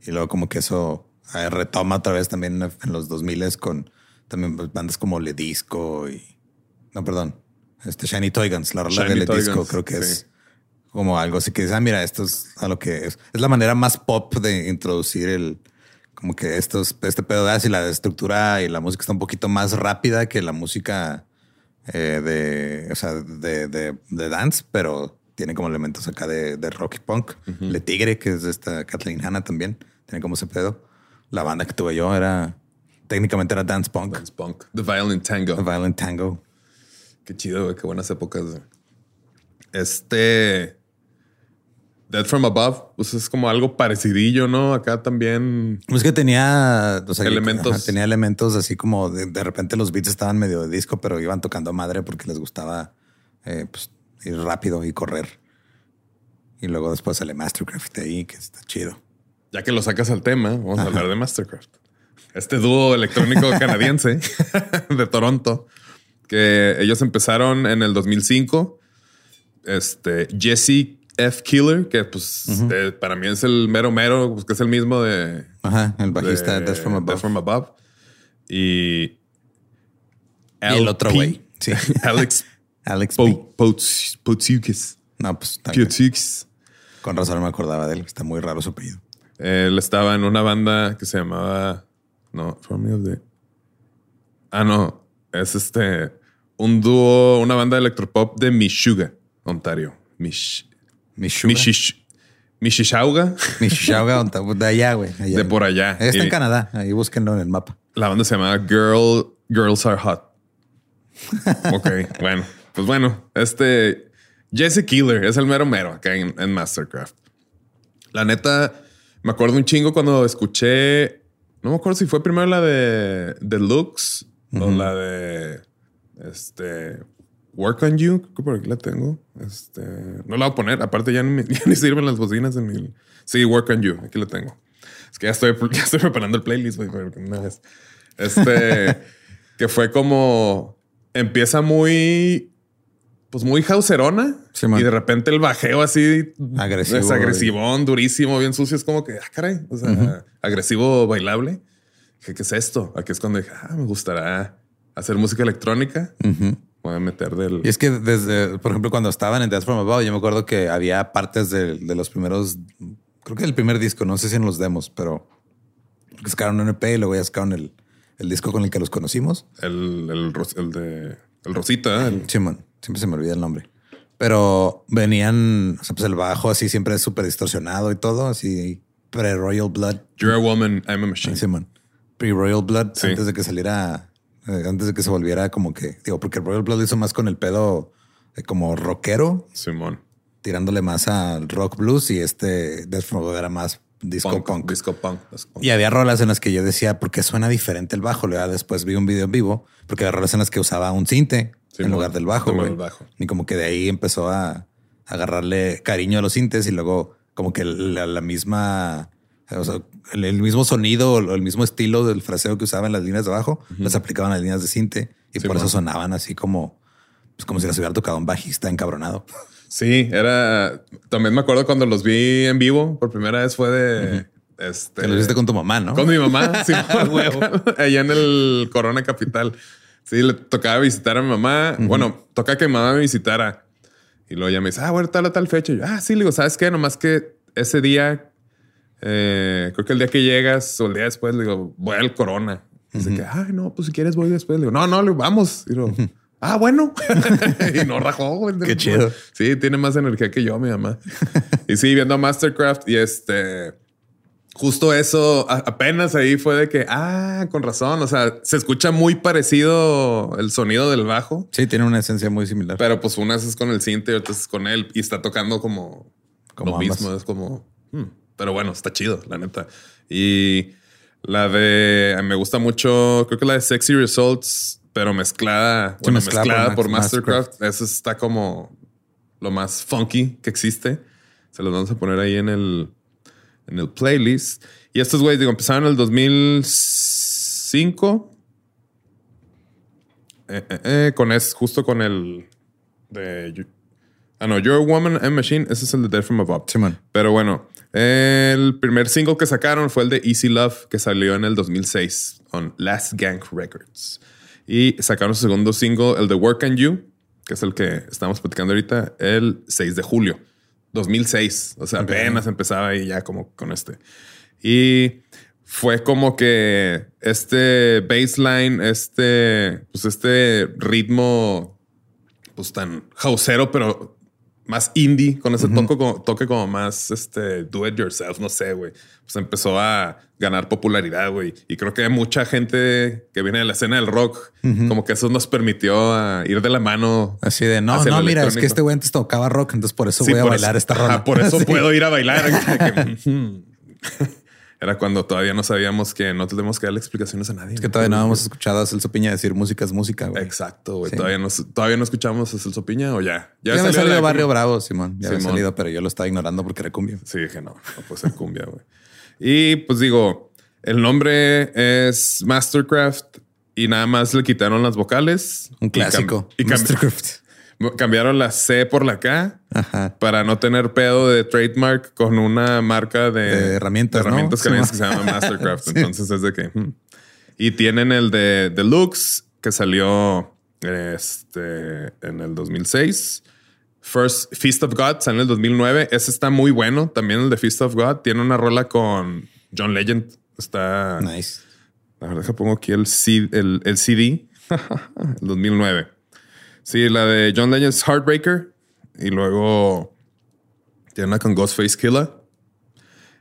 Y luego como que eso eh, retoma otra vez también en los 2000 con también pues, bandas como Le Disco y... No, perdón. Este Shiny Toy Guns, la rola Shiny de Le Toy Disco Guns, creo que sí. es como algo así que dices, ah, mira, esto es a lo que es. Es la manera más pop de introducir el... Como que estos, este pedo de así, la estructura y la música está un poquito más rápida que la música eh, de, o sea, de, de, de dance, pero tiene como elementos acá de, de rock y punk. Le Tigre, que es de esta Kathleen Hanna también, tiene como ese pedo. La banda que tuve yo era, técnicamente era dance punk, Dance punk. The Violent Tango. The Violent Tango. Qué chido, güey. Qué buenas épocas. güey. Este. Dead from Above, pues es como algo parecidillo, ¿no? Acá también. Pues que tenía o sea, Elementos. ajá, tenía elementos así como de, de repente los beats estaban medio de disco, pero iban tocando madre porque les gustaba eh, pues, ir rápido y correr. Y luego después sale Mastercraft de ahí, que está chido. Ya que lo sacas al tema, vamos a hablar de Mastercraft. Este dúo electrónico (laughs) canadiense de Toronto, que ellos empezaron en el 2005. Este Jesse F. Killer, que pues eh, para mí es el mero mero, pues que es el mismo de, Ajá, el bajista de de Death From Above. Death from Above. Y, Y el otro güey. Sí. (laughs) Alex Alex Po- P. Pots- Potsukis. No, pues también. Potsukis. con razón no me acordaba de él. Está muy raro su apellido. Él estaba en una banda que se llamaba. No, For Me of the. Ah, no. Es este. Un dúo, una banda de electropop de Mishuga, Ontario. Mish, Mishuga. Mishish- Mishishauga, Mishishauga, de allá, güey. allá. de por allá. Está Y en Canadá. Ahí búsquenlo en el mapa. La banda se llamaba Girl, Girls Are Hot. (laughs) ok, bueno. Pues bueno, este. Jesse Killer es el mero mero acá en, en Mastercraft. La neta, me acuerdo un chingo cuando escuché. No me acuerdo si fue primero la de Deluxe o la de. Este. Work on You. Creo que por aquí la tengo. Este. No la voy a poner. Aparte, ya ni, (laughs) ya ni sirven las bocinas de mi. Sí, Work on You. Aquí la tengo. Es que ya estoy, (laughs) ya estoy preparando el playlist, güey, una vez. Este. (laughs) que fue como. Empieza muy pues muy hauserona. y de repente el bajeo así agresivo, es agresivón, durísimo, bien sucio. Es como que, ah, caray, o sea, agresivo bailable. Dije, ¿qué es esto? Aquí es cuando dije, ah, me gustará hacer música electrónica. Voy a meter del. Y es que desde, por ejemplo, cuando estaban en Death from Above, yo me acuerdo que había partes de, los primeros, creo que el primer disco, no sé si en los demos, pero sacaron un EP y luego ya sacaron el, el disco con el que los conocimos. El, el, el de el Rosita. El... Simón. Siempre se me olvida el nombre. Pero venían, o sea, pues el bajo así siempre es súper distorsionado y todo, así pre-Royal Blood. You're a woman, I'm a machine. Simón. Pre-Royal Blood, antes de que saliera, eh, antes de que se volviera como que, digo, porque Royal Blood lo hizo más con el pedo como rockero. Simón. Tirándole más al rock blues y este Death era más disco punk, Disco punk. Y había rolas en las que yo decía, ¿por qué suena diferente el bajo? Luego después vi un video en vivo, porque había rolas en las que usaba un cinte en lugar del bajo, Y como que de ahí empezó a, agarrarle cariño a los sintes y luego como que la, misma, o sea, el, mismo sonido o el mismo estilo del fraseo que usaba en las líneas de bajo, las aplicaban a las líneas de cinte y por eso sonaban así como, pues como si las hubiera tocado un bajista encabronado. Sí, era. También me acuerdo cuando los vi en vivo por primera vez fue de. Este, que lo viste con tu mamá, ¿no? Con mi mamá, (laughs) sí, (laughs) allá en el Corona Capital. Sí, le tocaba visitar a mi mamá. Bueno, toca que mi mamá me visitara. Y luego ella me dice, ah, bueno, tal, tal fecha. Y yo, ah, sí, le digo, ¿sabes qué? Nomás que ese día, eh, creo que el día que llegas o el día después, le digo, voy al Corona. Dice que, ay, no, pues si quieres voy después. Le digo, no, no, le vamos. Y digo, ah, bueno. (laughs) y no rajó. Qué chido. Sí, tiene más energía que yo, mi mamá. y sí, viendo Mastercraft y este justo eso apenas ahí fue de que, ah, con razón. O sea, se escucha muy parecido el sonido del bajo. Sí, tiene una esencia muy similar. Pero pues una es con el synth y otra es con él y está tocando como, como lo mismo. Es como, hmm, pero bueno, está chido, la neta. Y la de, me gusta mucho, creo que la de Sexy Results, pero mezclada, bueno, mezclada, por, Mastercraft. Eso está como lo más funky que existe. Se los vamos a poner ahí en el en el playlist. Y estos güeyes, digo, empezaron en el 2005. Eh, eh, eh, con es justo con el de Ah, no, You're a Woman and Machine. Ese es el de Death from Above. Sí, man. Pero bueno, el primer single que sacaron fue el de Easy Love, que salió en el 2006 con Last Gang Records. Y sacaron su segundo single, el de Work and You, que es el que estamos platicando ahorita, el 6 de julio. 2006. O sea, apenas empezaba ahí ya como con este. Y fue como que este baseline, este, pues este ritmo, pues tan houseero, pero más indie, con ese toque, como, toque como más este do it yourself, no sé, güey. Pues empezó a ganar popularidad, güey. Y creo que hay mucha gente que viene de la escena del rock, como que eso nos permitió ir de la mano. Así de no, no, mira, es que este güey antes tocaba rock, entonces por eso voy a bailar esta rola. por eso (laughs) puedo ir a bailar. (laughs) Era cuando todavía no sabíamos que no tenemos que darle explicaciones a nadie. Es que todavía no habíamos escuchado a Celso Piña decir música es música. Güey. Exacto, güey. Todavía, no, todavía no escuchamos a Celso Piña o ya. Ya, ya salido Barrio Bravo, Simón. Ya había salido, pero yo lo estaba ignorando porque era cumbia. Sí, dije no, no puede ser cumbia, güey. Y pues digo, el nombre es Mastercraft y nada más le quitaron las vocales. Un clásico. Y, Mastercraft. Cambiaron la C por la K para no tener pedo de trademark con una marca de, herramientas, herramientas que se llama (laughs) Mastercraft. Entonces es de que. Hmm. Y tienen el de Deluxe que salió este, en el 2006. First Feast of God salió en el 2009. Ese está muy bueno. También el de Feast of God tiene una rola con John Legend. Está nice. La verdad que pongo aquí el, CD, el, el CD. (laughs) el 2009. Sí, la de John Legend's Heartbreaker. Y luego tiene una con Ghostface Killer.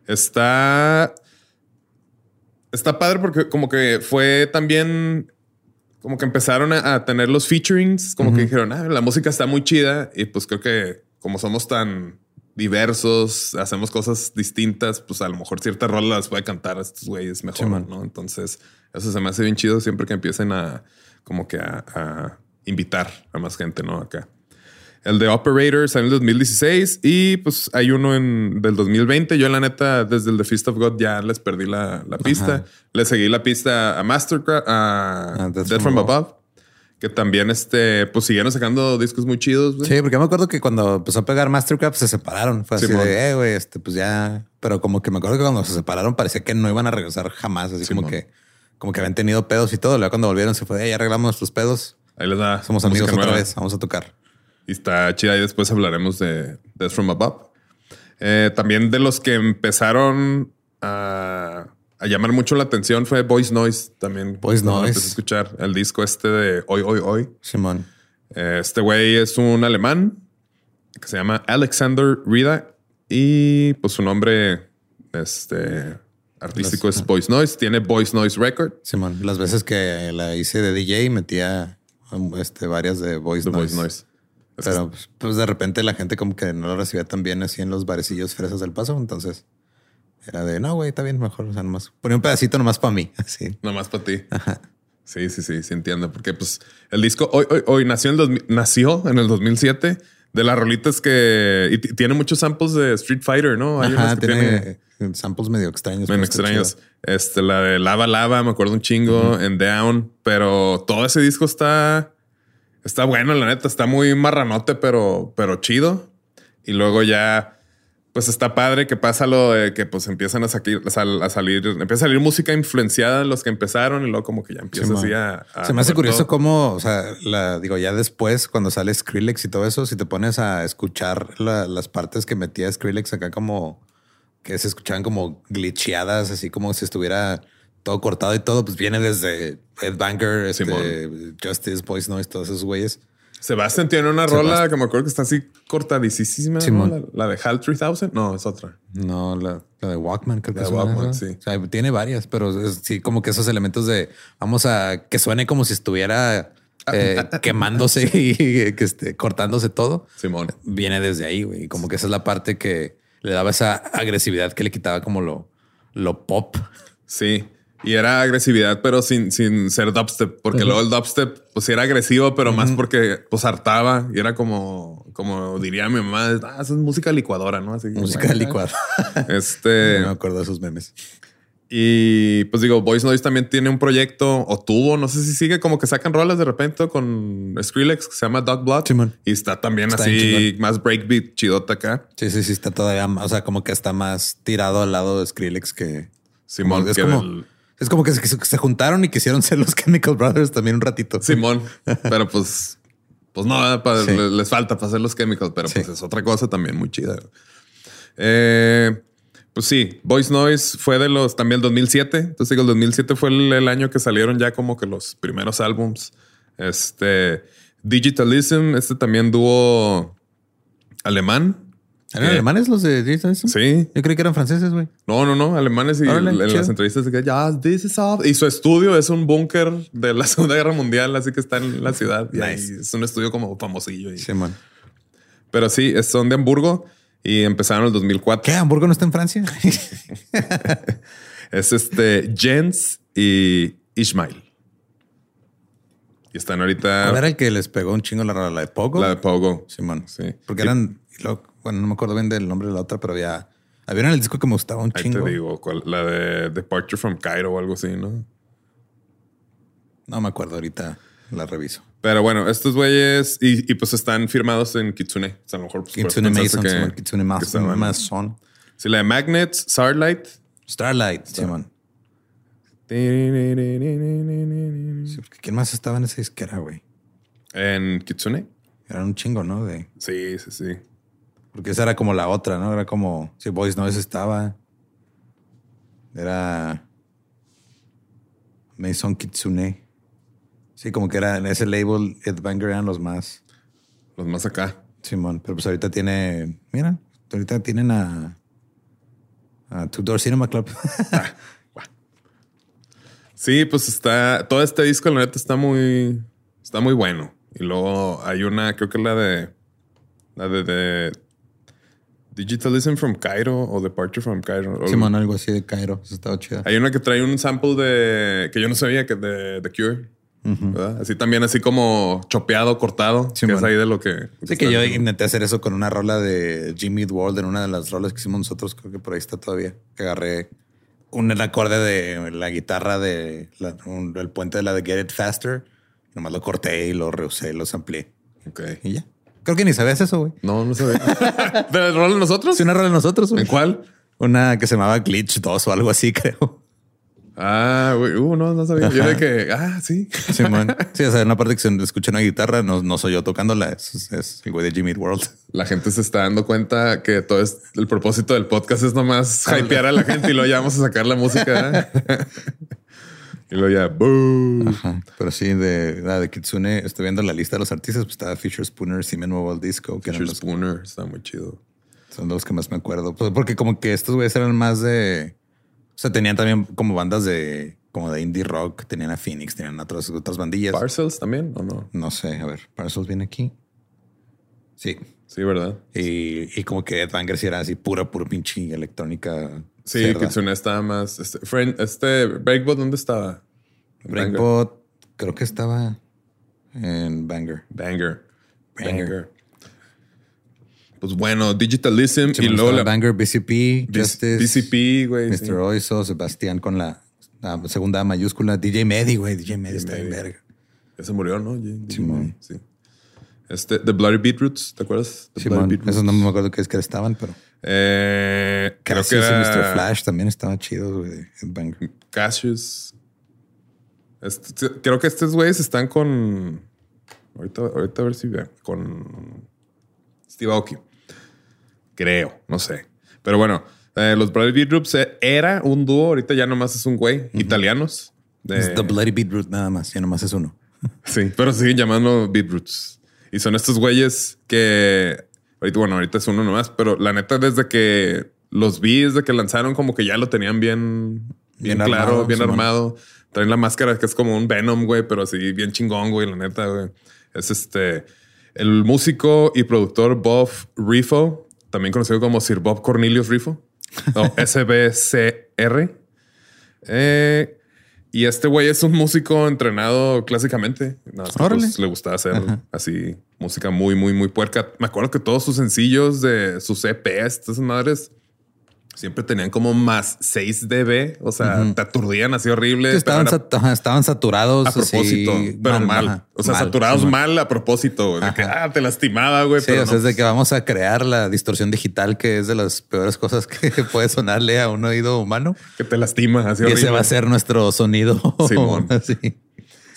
Está. Está padre porque, como que fue también. Como que empezaron a, tener los featurings. Como que dijeron, ah, la música está muy chida. Y pues creo que, como somos tan diversos, hacemos cosas distintas, pues a lo mejor ciertas rolas las puede cantar a estos güeyes mejor, ¿no? Entonces, eso se me hace bien chido siempre que empiecen a. Como que a invitar a más gente, ¿no? Acá. El de Operators en el 2016 y pues hay uno en del 2020. Yo la neta desde el de Feast of God ya les perdí la, pista. Le seguí la pista a Mastercraft, a, Death, from, Above. que también este, pues siguieron sacando discos muy chidos. Sí, porque me acuerdo que cuando empezó a pegar Mastercraft se separaron. Fue así Simón. de, eh, güey, este, pues ya. Pero como que me acuerdo que cuando se separaron parecía que no iban a regresar jamás. Así como que, como que habían tenido pedos y todo. Luego cuando volvieron se fue, eh, ya arreglamos nuestros pedos. Ahí les da. Somos amigos otra nueva. vez. Vamos a tocar. Y está chida. Y después hablaremos de Death from Above. Eh, también de los que empezaron a, a llamar mucho la atención fue Voice Noise también. Voice Noise. escuchar el disco este de Hoy, Hoy, Hoy. Simón. Eh, Este güey es un alemán que se llama Alexander Rida y pues su nombre este, artístico Las- es Voice Noise. Tiene Voice Noise Record. Simón. Las veces que la hice de DJ metía este, varias de Voice The Noise. Voice Noise. Es Pero pues, pues, de repente la gente como que no lo recibía tan bien así en los barecillos fresas del paso. Entonces era de no, güey, está bien, mejor. O sea, nomás ponía un pedacito nomás para mí. (laughs) Así. Nomás para ti. Sí, sí, sí, sí entiendo. Porque pues el disco hoy, hoy, hoy nació, en el 2000 nació en el 2007 de las rolitas que y tiene muchos samples de Street Fighter, ¿no? Hay Ajá, que tiene samples medio extraños. Está extraños. Este, la de Lava Lava, me acuerdo un chingo, en Down, pero todo ese disco está, está bueno, la neta, está muy marranote, pero, pero chido. Y luego ya, pues está padre que pasa lo de que pues empiezan a, salir, a, sal- a salir, empieza a salir música influenciada de los que empezaron y luego como que ya empieza Sí, así a, a Se me hace curioso todo. cómo, o sea, la, digo, ya después, cuando sale Skrillex y todo eso, si te pones a escuchar la- las partes que metía Skrillex acá como que se escuchaban como glitcheadas, así como si estuviera todo cortado y todo, pues viene desde Ed Banger, este. Justice, Voice Noise, todos esos güeyes. Sebastián tiene una rola que me acuerdo que está así cortadísima, ¿no? Simón. La, la de HAL 3000. No, es otra. No, la, la de Walkman, creo que La es de Walkman, sí. O sea, tiene varias, pero es- sí, como que esos elementos de vamos a que suene como si estuviera eh, quemándose (laughs) y que esté cortándose todo. Simón. Viene desde ahí, güey. Y Como que esa es la parte que le daba esa agresividad que le quitaba como lo, lo pop. Sí. Y era agresividad, pero sin, sin ser dubstep, porque luego el dubstep, pues sí era agresivo, pero más porque pues hartaba y era como, como diría mi mamá, ah, eso es música licuadora, ¿no? Así Música licuada. (laughs) Este, No me acuerdo de esos memes. Y pues digo, Voice Noise también tiene un proyecto o tuvo, no sé si sigue, como que sacan rolas de repente con Skrillex que se llama Dog Blood Simón. y está también Está así más breakbeat chidota acá. Sí, sí, sí, está todavía, más- o sea, como que está más tirado al lado de Skrillex que Simón, es que como, es como que se, juntaron y quisieron (laughs) ser los Chemical Brothers también un ratito. Simón, (laughs) pero pues, pues no, Sí. le- les falta para hacer los chemicals, pero Sí. pues es otra cosa también muy chida. Eh, pues sí, Voice Noise fue de los también el 2007. Entonces digo, el 2007 fue el, el año que salieron ya como que los primeros álbums. Este Digitalism, este también dúo alemán. ¿Eran ¿Qué? alemanes los de Digitalism? Sí, Yo creí que eran franceses, güey. no, no, no, alemanes y Órale, en las entrevistas de que ya, this is all. Y su estudio es un búnker de la (laughs) Segunda Guerra Mundial, así que está en la ciudad. Y Nice. es un estudio como famosillo. y- Simón. Pero sí, son de Hamburgo y empezaron en el 2004. ¿Qué? ¿Hamburgo no está en Francia? (laughs) Es este Jens y Ishmael. Y están ahorita ¿Cuál era el que les pegó un chingo la rola? ¿La de Pogo? la de Pogo. Simón. Sí. Porque Y- eran... bueno, no me acuerdo bien del nombre de la otra, pero había... Había en el disco que me gustaba un Ahí chingo. te digo, cuál- la de Departure from Cairo o algo así, ¿no? No me acuerdo ahorita. La reviso. Pero bueno, estos güeyes y, y pues están firmados en Kitsune. O sea, a lo mejor pues, Kitsune Mason. que-. Kitsune Mason. Mason. Sí, la de Magnets, Starlight. Starlight. Simón. Sí, ¿Quién más estaba en esa disquera, güey? En Kitsune. Era un chingo, ¿no? De... Sí, sí, sí. Porque esa era como la otra, ¿no? Era como... Si Boys Noise estaba... Era... Mason Kitsune. Sí, como que era en ese label, Ed Banger eran los más... Los más acá. Simón, pero pues ahorita tiene... Mira, ahorita tienen a... A Two Door Cinema Club. Sí, pues está. Todo este disco, la neta, está muy. Está muy bueno. Y luego hay una, creo que es la de. La de, de Digitalism from Cairo o Departure from Cairo. Simón, algo así de Cairo. Eso estaba chido. Hay una que trae un sample de. que yo no sabía que de The Cure. Así también, así como chopeado, cortado. Sí, que es ahí de lo que. Sí, que yo intenté hacer eso con una rola de Jimmy World en una de las rolas que hicimos nosotros. Creo que por ahí está todavía. Que agarré un acorde de la guitarra de la- un- el puente de la de Get It Faster Nomás lo corté y lo reusé, los amplié. Ok. Y ya. Creo que ni sabías eso, güey. No, no sabía. (laughs) ¿De el rol de nosotros? Sí, una rola de nosotros, güey. ¿En cuál? Una que se llamaba Glitch 2 o algo así, (laughs) creo. Ah, güey. Uh, no, no sabía. Yo de que, ah, sí. (laughs) Simón. Sí, o sea, una parte que se escucha una guitarra, no, no soy yo tocándola, es, es el güey de Jimmy World. La gente se está dando cuenta que todo es el propósito del podcast es nomás (laughs) hypear a la gente y luego ya vamos a sacar la música. (laughs) y luego ya, ¡boo! Ajá. Pero sí, de la de Kitsune, estoy viendo la lista de los artistas, pues estaba Fisher Spooner, Simon Mobile Disco, que Fisher los, Spooner está muy chido. son los que más me acuerdo. Pues porque como que estos güeyes eran más de... O sea, tenían también como bandas de... Como de indie rock, tenían a Phoenix, tenían otras, otras bandillas. ¿Parcels también o no? no sé, a ver, Parcels viene aquí. Sí. Sí, ¿verdad? Y, y como que Ed Banger sí era así pura, pura pinche electrónica. Sí, cerda. Kitsune estaba más. Este, friend, este Breakbot, ¿dónde estaba? Breakbot creo que estaba en Banger. Banger. Banger. Banger. Pues bueno, Digitalism Sí, y luego la Banger, BCP, Justice, BCP, güey. Mr. sí. Oizo, Sebastián con la, la segunda mayúscula, DJ Medi, güey. DJ Medi está en verga. Ya se murió, ¿no? Simón. Sí. Este, The Bloody Beetroots, ¿te acuerdas? The Simón, Bloody esos no me acuerdo qué es que estaban, pero Eh, creo que era Mr. Flash también estaba chido, güey. Banger. Cassius. Este- creo que estos güeyes están con. Ahorita, ahorita a ver si vean. Con Steve Aoki. Creo, no sé. Pero bueno, eh, los Bloody Beetroots eh, era un dúo, ahorita ya nomás es un güey, italianos. Es The Bloody Beetroot nada más, ya nomás es uno. (laughs) Sí, pero siguen llamando Beetroots. Y son estos güeyes que ahorita, bueno, ahorita es uno nomás, pero la neta, desde que los vi, desde que lanzaron, como que ya lo tenían bien, bien, Bien claro, armado, bien armado. Traen la máscara que es como un Venom, güey, pero así bien chingón, güey, la neta, güey. Es este el músico y productor Bob Rifo, también conocido como Sir Bob Cornelius Rifo, o SBCR. (laughs) Eh, y este güey es un músico entrenado clásicamente. Nada más que, Órale. pues, le gustaba hacer así música muy, muy, muy puerca. Me acuerdo que todos sus sencillos de sus EPs, estas madres, siempre tenían como más 6 dB. O sea, te aturdían así horrible. pero estaban, era sat- ajá, estaban saturados. a propósito, así, pero mal. ajá, o sea, mal, saturados mal a propósito. güey, de que ah, te lastimaba, güey. Sí, pero o sea, no, es de que vamos a crear la distorsión digital, que es de las peores cosas que (laughs) puede sonarle a un oído humano. que te lastima. Así Y ese va a ser nuestro sonido. Simón. Así. (laughs)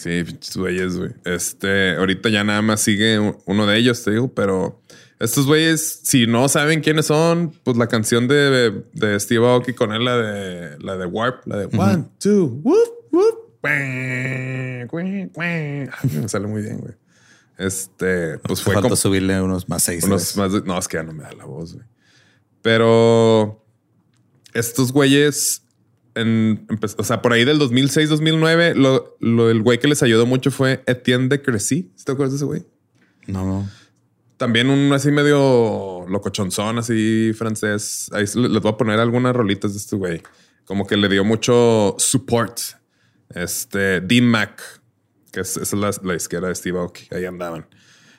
Sí, güeyes, güey. Este, ahorita ya nada más sigue uno de ellos, te digo, pero estos güeyes, si no saben quiénes son, pues la canción de, de Steve Aoki con él, la de la de Warp, la de One, Two, cuin. Ay, Me sale muy bien, güey. Este, pues fue Falta como subirle unos más seis. unos más no, es que ya no me da la voz, güey. Pero estos güeyes, en, o sea, por ahí del 2006, 2009, lo, lo- el güey que les ayudó mucho fue Etienne de Crecy. ¿Sí ¿Te acuerdas de ese güey? No, no. También un así medio locochonzón, así francés. Ahí les voy a poner algunas rolitas de este güey. Como que le dio mucho support. Este, D-Mac, que es, es la, la izquierda de Steve Aoki. Ahí andaban.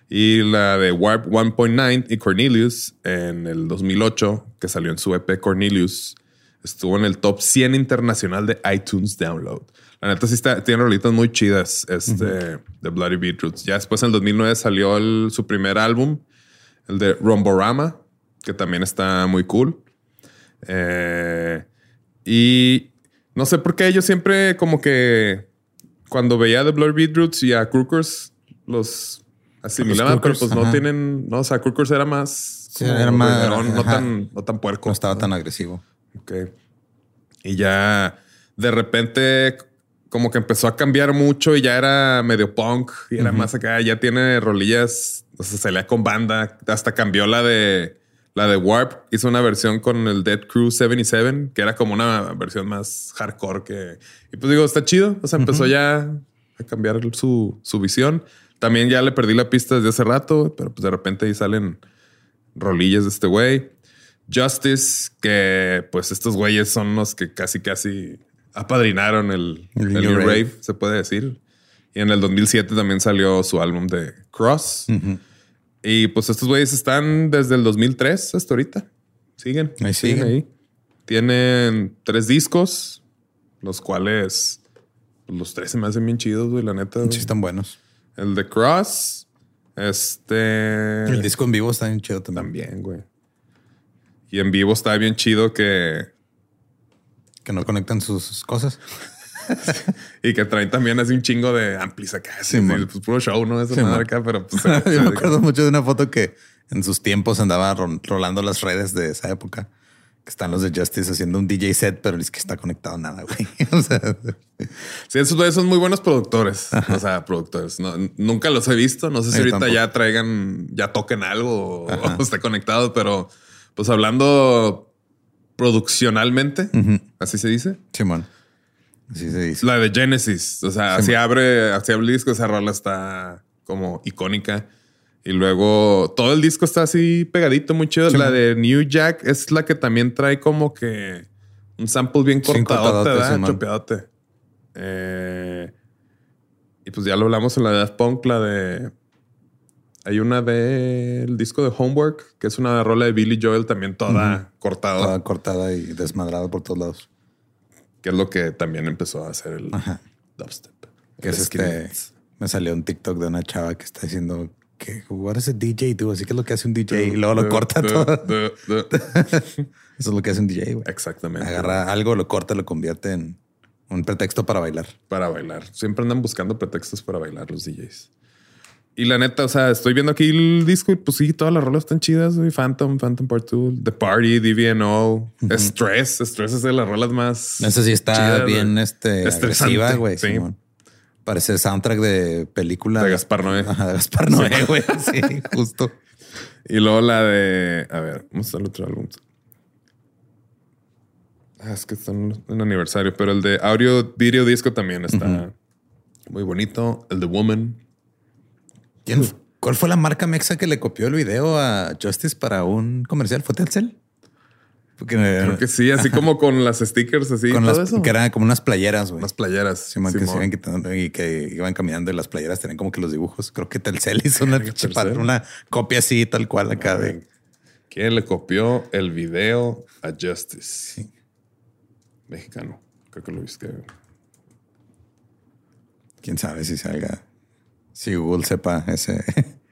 Y la de Warp 1.9 y Cornelius en el 2008, que salió en su EP Cornelius, estuvo en el top 100 internacional de iTunes Download. La neta sí está, tiene rolitas muy chidas, este, de Bloody Beetroots. Ya después en el 2009 salió el- su primer álbum, el de Romborama, que también está muy cool. Eh, y no sé por qué yo siempre como que cuando veía The Bloody Beetroots y a Crookers los asimilaba, pero Crookers, pues no tienen, no, o sea, Crookers era más, Sí, era más- no tan, no tan puerco. No estaba tan agresivo. Ok. Y ya de repente como que empezó a cambiar mucho y ya era medio punk. Y era más acá, ya tiene rolillas, o sea, salía con banda, hasta cambió la de la de Warp, hizo una versión con el Dead Crew 77, que era como una versión más hardcore que y pues digo, está chido, o sea, empezó ya a cambiar su, su visión. También ya le perdí la pista desde hace rato, pero pues de repente ahí salen rolillas de este güey. Justice, que pues estos güeyes son los que casi, casi apadrinaron el, El el New Rave. Rave, se puede decir. Y en el 2007 también salió su álbum de Cross. Y pues estos güeyes están desde el 2003 hasta ahorita. Siguen. Ahí siguen. ahí. Tienen tres discos, los cuales pues, los tres se me hacen bien chidos, güey, la neta. Sí, están buenos. El de Cross. Este. El disco en vivo está bien chido también. También, güey. Y en vivo está bien chido que. Que no conectan sus cosas. (laughs) y que traen también así un chingo de amplis acá. Sí, pues puro show, ¿no? Eso acá, pero pues. (laughs) Yo me acuerdo mucho de una foto que en sus tiempos andaba rolando las redes de esa época. Que están los de Justice haciendo un DJ set, pero es que está conectado nada, güey. (laughs) o sea, sí, esos son muy buenos productores. O sea, productores. nunca los he visto. No sé si ahorita ya traigan, ya toquen algo o, esté conectado, pero pues hablando produccionalmente, así se dice. Simón. así se dice. La de Genesis. O sea, así abre, así abre el disco. Esa rola está como icónica. Y luego todo el disco está así pegadito, muy chido. la de New Jack es la que también trae como que un sample bien cortado, ¿verdad? Eh, y pues ya lo hablamos en la de Daft Punk, la de. Hay una del disco de Homework, que es una rola de Billy Joel también toda cortada. Toda cortada y desmadrada por todos lados. Que es lo que también empezó a hacer el dubstep. Que es este. Me salió un TikTok de una chava que está diciendo que what does a DJ do? Así que es lo que hace un DJ y luego lo corta todo. (laughs) Eso es lo que hace un DJ, güey. Exactamente. Agarra algo, lo corta, lo convierte en un pretexto para bailar. Para bailar. Siempre andan buscando pretextos para bailar los DJs. Y la neta, o sea, estoy viendo aquí el disco y pues sí, todas las rolas están chidas. Phantom, Phantom Part 2, The Party, DVNO, Stress. Stress es de las rolas más. Esa sí está bien este, agresiva, güey. Sí. Parece soundtrack de película. De Gaspar Noé. Ajá, de Gaspar Noé, güey. (laughs) Sí, justo. Y luego la de. A ver, vamos a el otro álbum. Ah, es que están en aniversario, pero el de audio video disco también está muy bonito. El de Woman. ¿Quién, ¿Cuál fue la marca mexa que le copió el video a Justice para un comercial? ¿Fue Telcel? Creo que sí, así como con las stickers, así. Con las, Que eran como unas playeras, güey. Unas playeras. Sí, man, que se iban quitando y que iban caminando y las playeras tenían como que los dibujos. Creo que Telcel hizo una, una copia así, tal cual acá de. ¿Quién le copió el video a Justice? Mexicano. Creo que lo viste. Quién sabe si salga. Si Google sepa ese,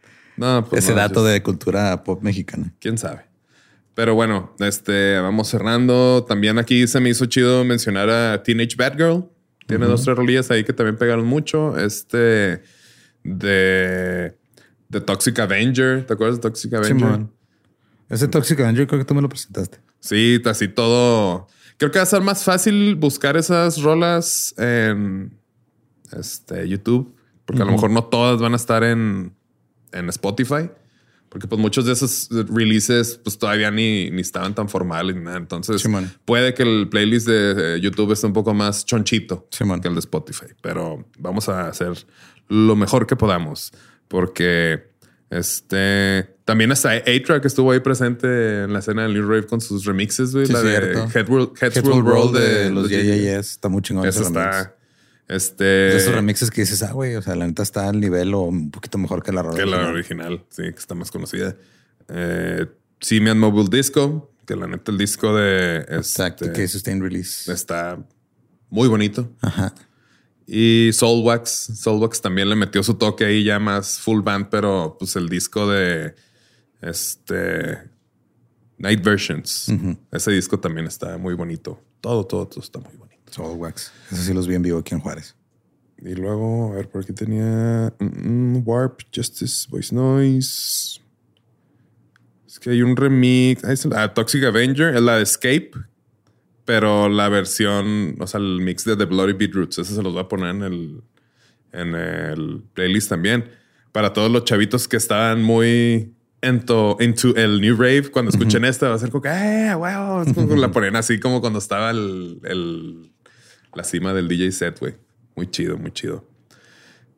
(laughs) no, pues ese dato de cultura pop mexicana. Quién sabe. Pero bueno, este, vamos cerrando. También aquí se me hizo chido mencionar a Teenage Bad Girl. Tiene dos, tres rolillas ahí que también pegaron mucho. Este de, de Toxic Avenger. ¿Te acuerdas de Toxic Avenger? Ese Toxic Avenger creo que tú me lo presentaste. Sí, así todo. Creo que va a ser más fácil buscar esas rolas en este, YouTube, porque a lo mejor no todas van a estar en, en Spotify. Porque pues muchos de esos releases pues todavía ni, ni estaban tan formales ni nada. Entonces puede que el playlist de YouTube esté un poco más chonchito que el de Spotify. Pero vamos a hacer lo mejor que podamos. Porque este también está A-Track estuvo ahí presente en la escena del New Rave con sus remixes, güey. la de Headworld, Roll de, los Yeah, Está muy chingón. Eso está este. De esos remixes que dices, ah, güey, o sea, la neta está al nivel o un poquito mejor que la Que la original, sí, que está más conocida. Eh, Simian Mobile Disco, que la neta el disco de. Exacto, este, que Sustain Release. Está muy bonito. Ajá. Y Soulwax, Soulwax también le metió su toque ahí ya más full band, pero pues el disco de este Night Versions. Ese disco también está muy bonito. Todo, todo, todo está muy bonito. Soul Wax. Eso sí los vi en vivo aquí en Juárez. Y luego, a ver, por aquí tenía mm, mm, Warp, Justice, Voice Noise. Es que hay un remix. Ah, Toxic Avenger, es la de Escape, pero la versión, o sea, el mix de The Bloody Beetroots. Ese se los voy a poner en el, en el playlist también. Para todos los chavitos que estaban muy into, into el New Rave, cuando escuchen esta, va a ser como que, ¡eh, wow! la ponen así como cuando estaba el, el la cima del DJ set, güey. Muy chido, muy chido.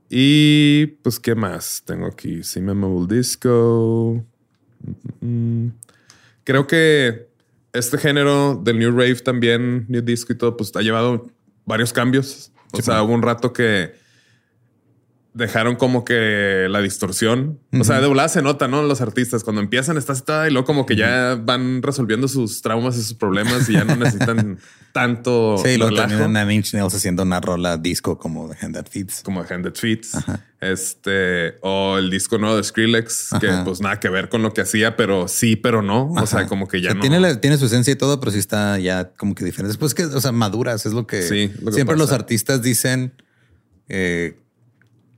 Y pues, ¿qué más? Tengo aquí Mobile Disco. Creo que este género del New Rave también, New Disco y todo, pues ha llevado varios cambios. O sea, hubo un rato que dejaron como que la distorsión. O sea, de volada se nota, ¿no? Los artistas cuando empiezan está y luego como que ya van resolviendo sus traumas y sus problemas y ya no necesitan (laughs) tanto. Sí, luego también Nine Inch Nails haciendo una rola disco como de Hand That Feeds. Como de Hand That Feeds. Este, o el disco nuevo de Skrillex, que pues nada que ver con lo que hacía, pero sí, pero no. O sea, como que ya no. Tiene, tiene su esencia y todo, pero sí está ya como que diferente. Después que, o sea, maduras es lo que, siempre los artistas dicen. Eh,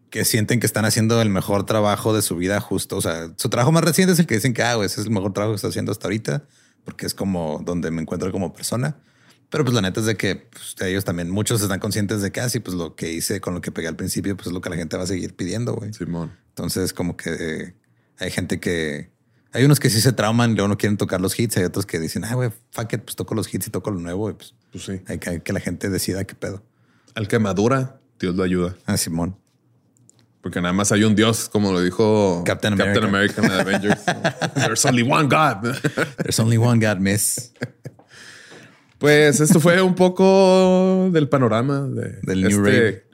que sienten que están haciendo el mejor trabajo de su vida justo. O sea, su trabajo más reciente es el que dicen que ah, ese es el mejor trabajo que está haciendo hasta ahorita, porque es como donde me encuentro como persona. Pero pues la neta es de que pues, ellos también, muchos están conscientes de que así, ah, pues lo que hice con lo que pegué al principio, pues es lo que la gente va a seguir pidiendo, güey. Simón. Entonces, como que eh, hay gente que hay unos que sí se trauman y luego no quieren tocar los hits. Hay otros que dicen, ah, güey, fuck it, pues toco los hits y toco lo nuevo. Y pues, pues sí. Hay que, hay que la gente decida qué pedo. Al que madura, Dios lo ayuda. Ah, Simón. Porque nada más hay un Dios, como lo dijo Captain America, Captain America en Avengers. (laughs) There's only one God. There's only one God, miss. Pues esto fue un poco del panorama de del New este, Rave.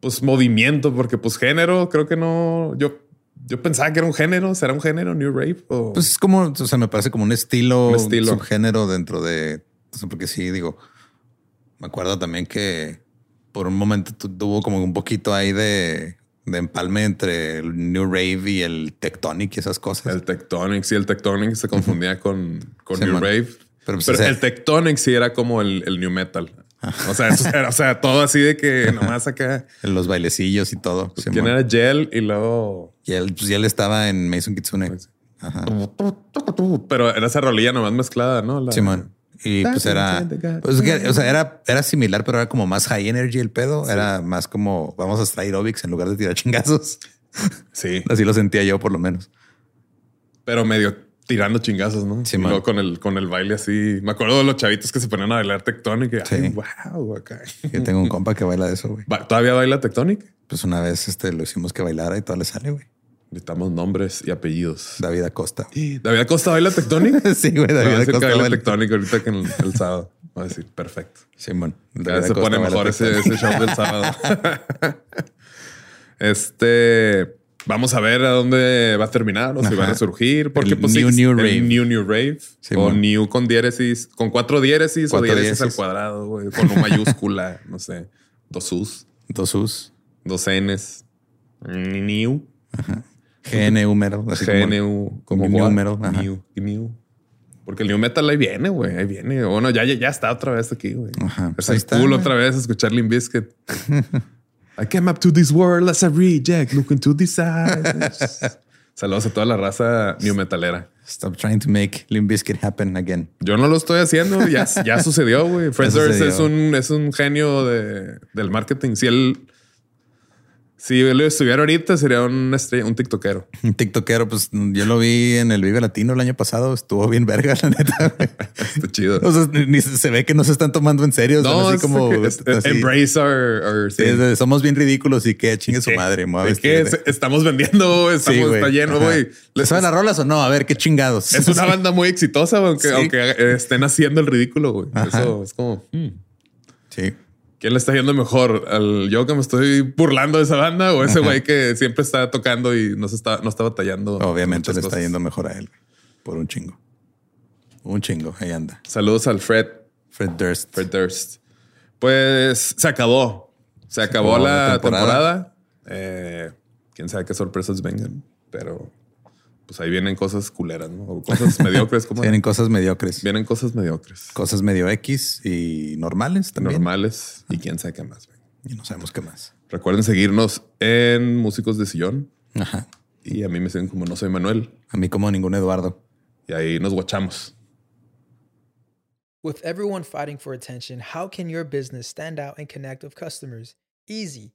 Pues movimiento, porque pues género, creo que no. Yo, yo pensaba que era un género. ¿Será un género New Rave? O... Pues es como, o sea, me parece como un estilo, un estilo. subgénero dentro de. porque sí, digo, me acuerdo también que por un momento tuvo como un poquito ahí de de empalme entre el New Rave y el Tectonic y esas cosas. El Tectonic, sí, el Tectonic se confundía con, con New Rave. Pero, pues, el Tectonic sí era como el, el New Metal. O sea, o sea, todo así de que (laughs) nomás acá. En los bailecillos y todo. Pues, ¿Quién era Gel? Y luego. Y él, pues, él estaba en Mason Kitsune. Pues, Ajá. Pero era esa rolilla nomás mezclada, ¿no? La... Simón. Y pues era, pues, o sea, era, era similar, pero era como más high energy el pedo. Era más como vamos a extraer Obix en lugar de tirar (laughs) chingazos. Sí. Así lo sentía yo, por lo menos. Pero medio tirando chingazos, ¿no? Sí, con el, con el baile así. Me acuerdo de los chavitos que se ponían a bailar Tectonic. Y, sí. wow, acá. Yo tengo un compa que baila de eso, güey. ¿Todavía baila Tectonic? Pues una vez este, lo hicimos que bailara y todo le sale, güey. Necesitamos nombres y apellidos. David Acosta. (gasps) ¿David Acosta baila Tectonic? (laughs) sí, güey. David Acosta baila Tectonic ahorita que el, sábado. Voy a decir, perfecto. Sí, bueno. se pone mejor ese, ese, show del sábado. (laughs) este... Vamos a ver a dónde va a terminar o si van a surgir. Porque el pues, New, new Rave. New New Rave. o New con diéresis, con cuatro diéresis o diéresis, al cuadrado, güey, con una mayúscula, (laughs) no sé. Dos U's. Dos U's. Dos N's. New. Ajá. GNU mero. GNU, como, número. New, Porque el New Metal ahí viene, güey. Ahí viene. Bueno, ya, ya, está otra vez aquí, güey. Ajá. Es cool otra vez escuchar Limp Bizkit. (laughs) I came up to this world as a reject, looking to this eyes. Saludos a toda la raza new metalera. Stop trying to make Limp Bizkit happen again. Yo no lo estoy haciendo. Ya, ya sucedió, güey. (laughs) Fred es un, es un genio de, del marketing. Si él si él estuviera ahorita, sería un, estrella, un tiktokero. (laughs) Un tiktokero, pues yo lo vi en el Vive Latino el año pasado. Estuvo bien verga, la neta. (laughs) Está chido. O sea, ni se ve que no se están tomando en serio. No, así como embrace our, somos bien ridículos y que chingue su madre. Es que estamos vendiendo, (laughs) estamos, está lleno, güey. ¿Les saben las rolas o no? A ver qué chingados. Es una banda muy exitosa, aunque, aunque estén haciendo el ridículo, güey. Eso es como. Hmm. Sí. ¿Quién le está yendo mejor? ¿Al yo que me estoy burlando de esa banda o ese güey que siempre está tocando y no, está, no está batallando? Obviamente le está yendo mejor a él por un chingo. Un chingo. Ahí anda. Saludos al Fred. Fred Durst. Fred Durst. Pues se acabó. Se acabó, la, temporada. Eh, quién sabe qué sorpresas vengan, pero pues ahí vienen cosas culeras, ¿no? O cosas mediocres. como (laughs) vienen cosas mediocres. Vienen cosas mediocres. Cosas medio X y normales también. Normales y quién sabe qué más. Y no sabemos qué más. Recuerden seguirnos en Músicos de Sillón. Ajá. Y a mí me siguen como No Soy Manuel. A mí como ningún Eduardo. Y ahí nos guachamos. With everyone fighting for attention, how can your business stand out and connect with customers? Easy.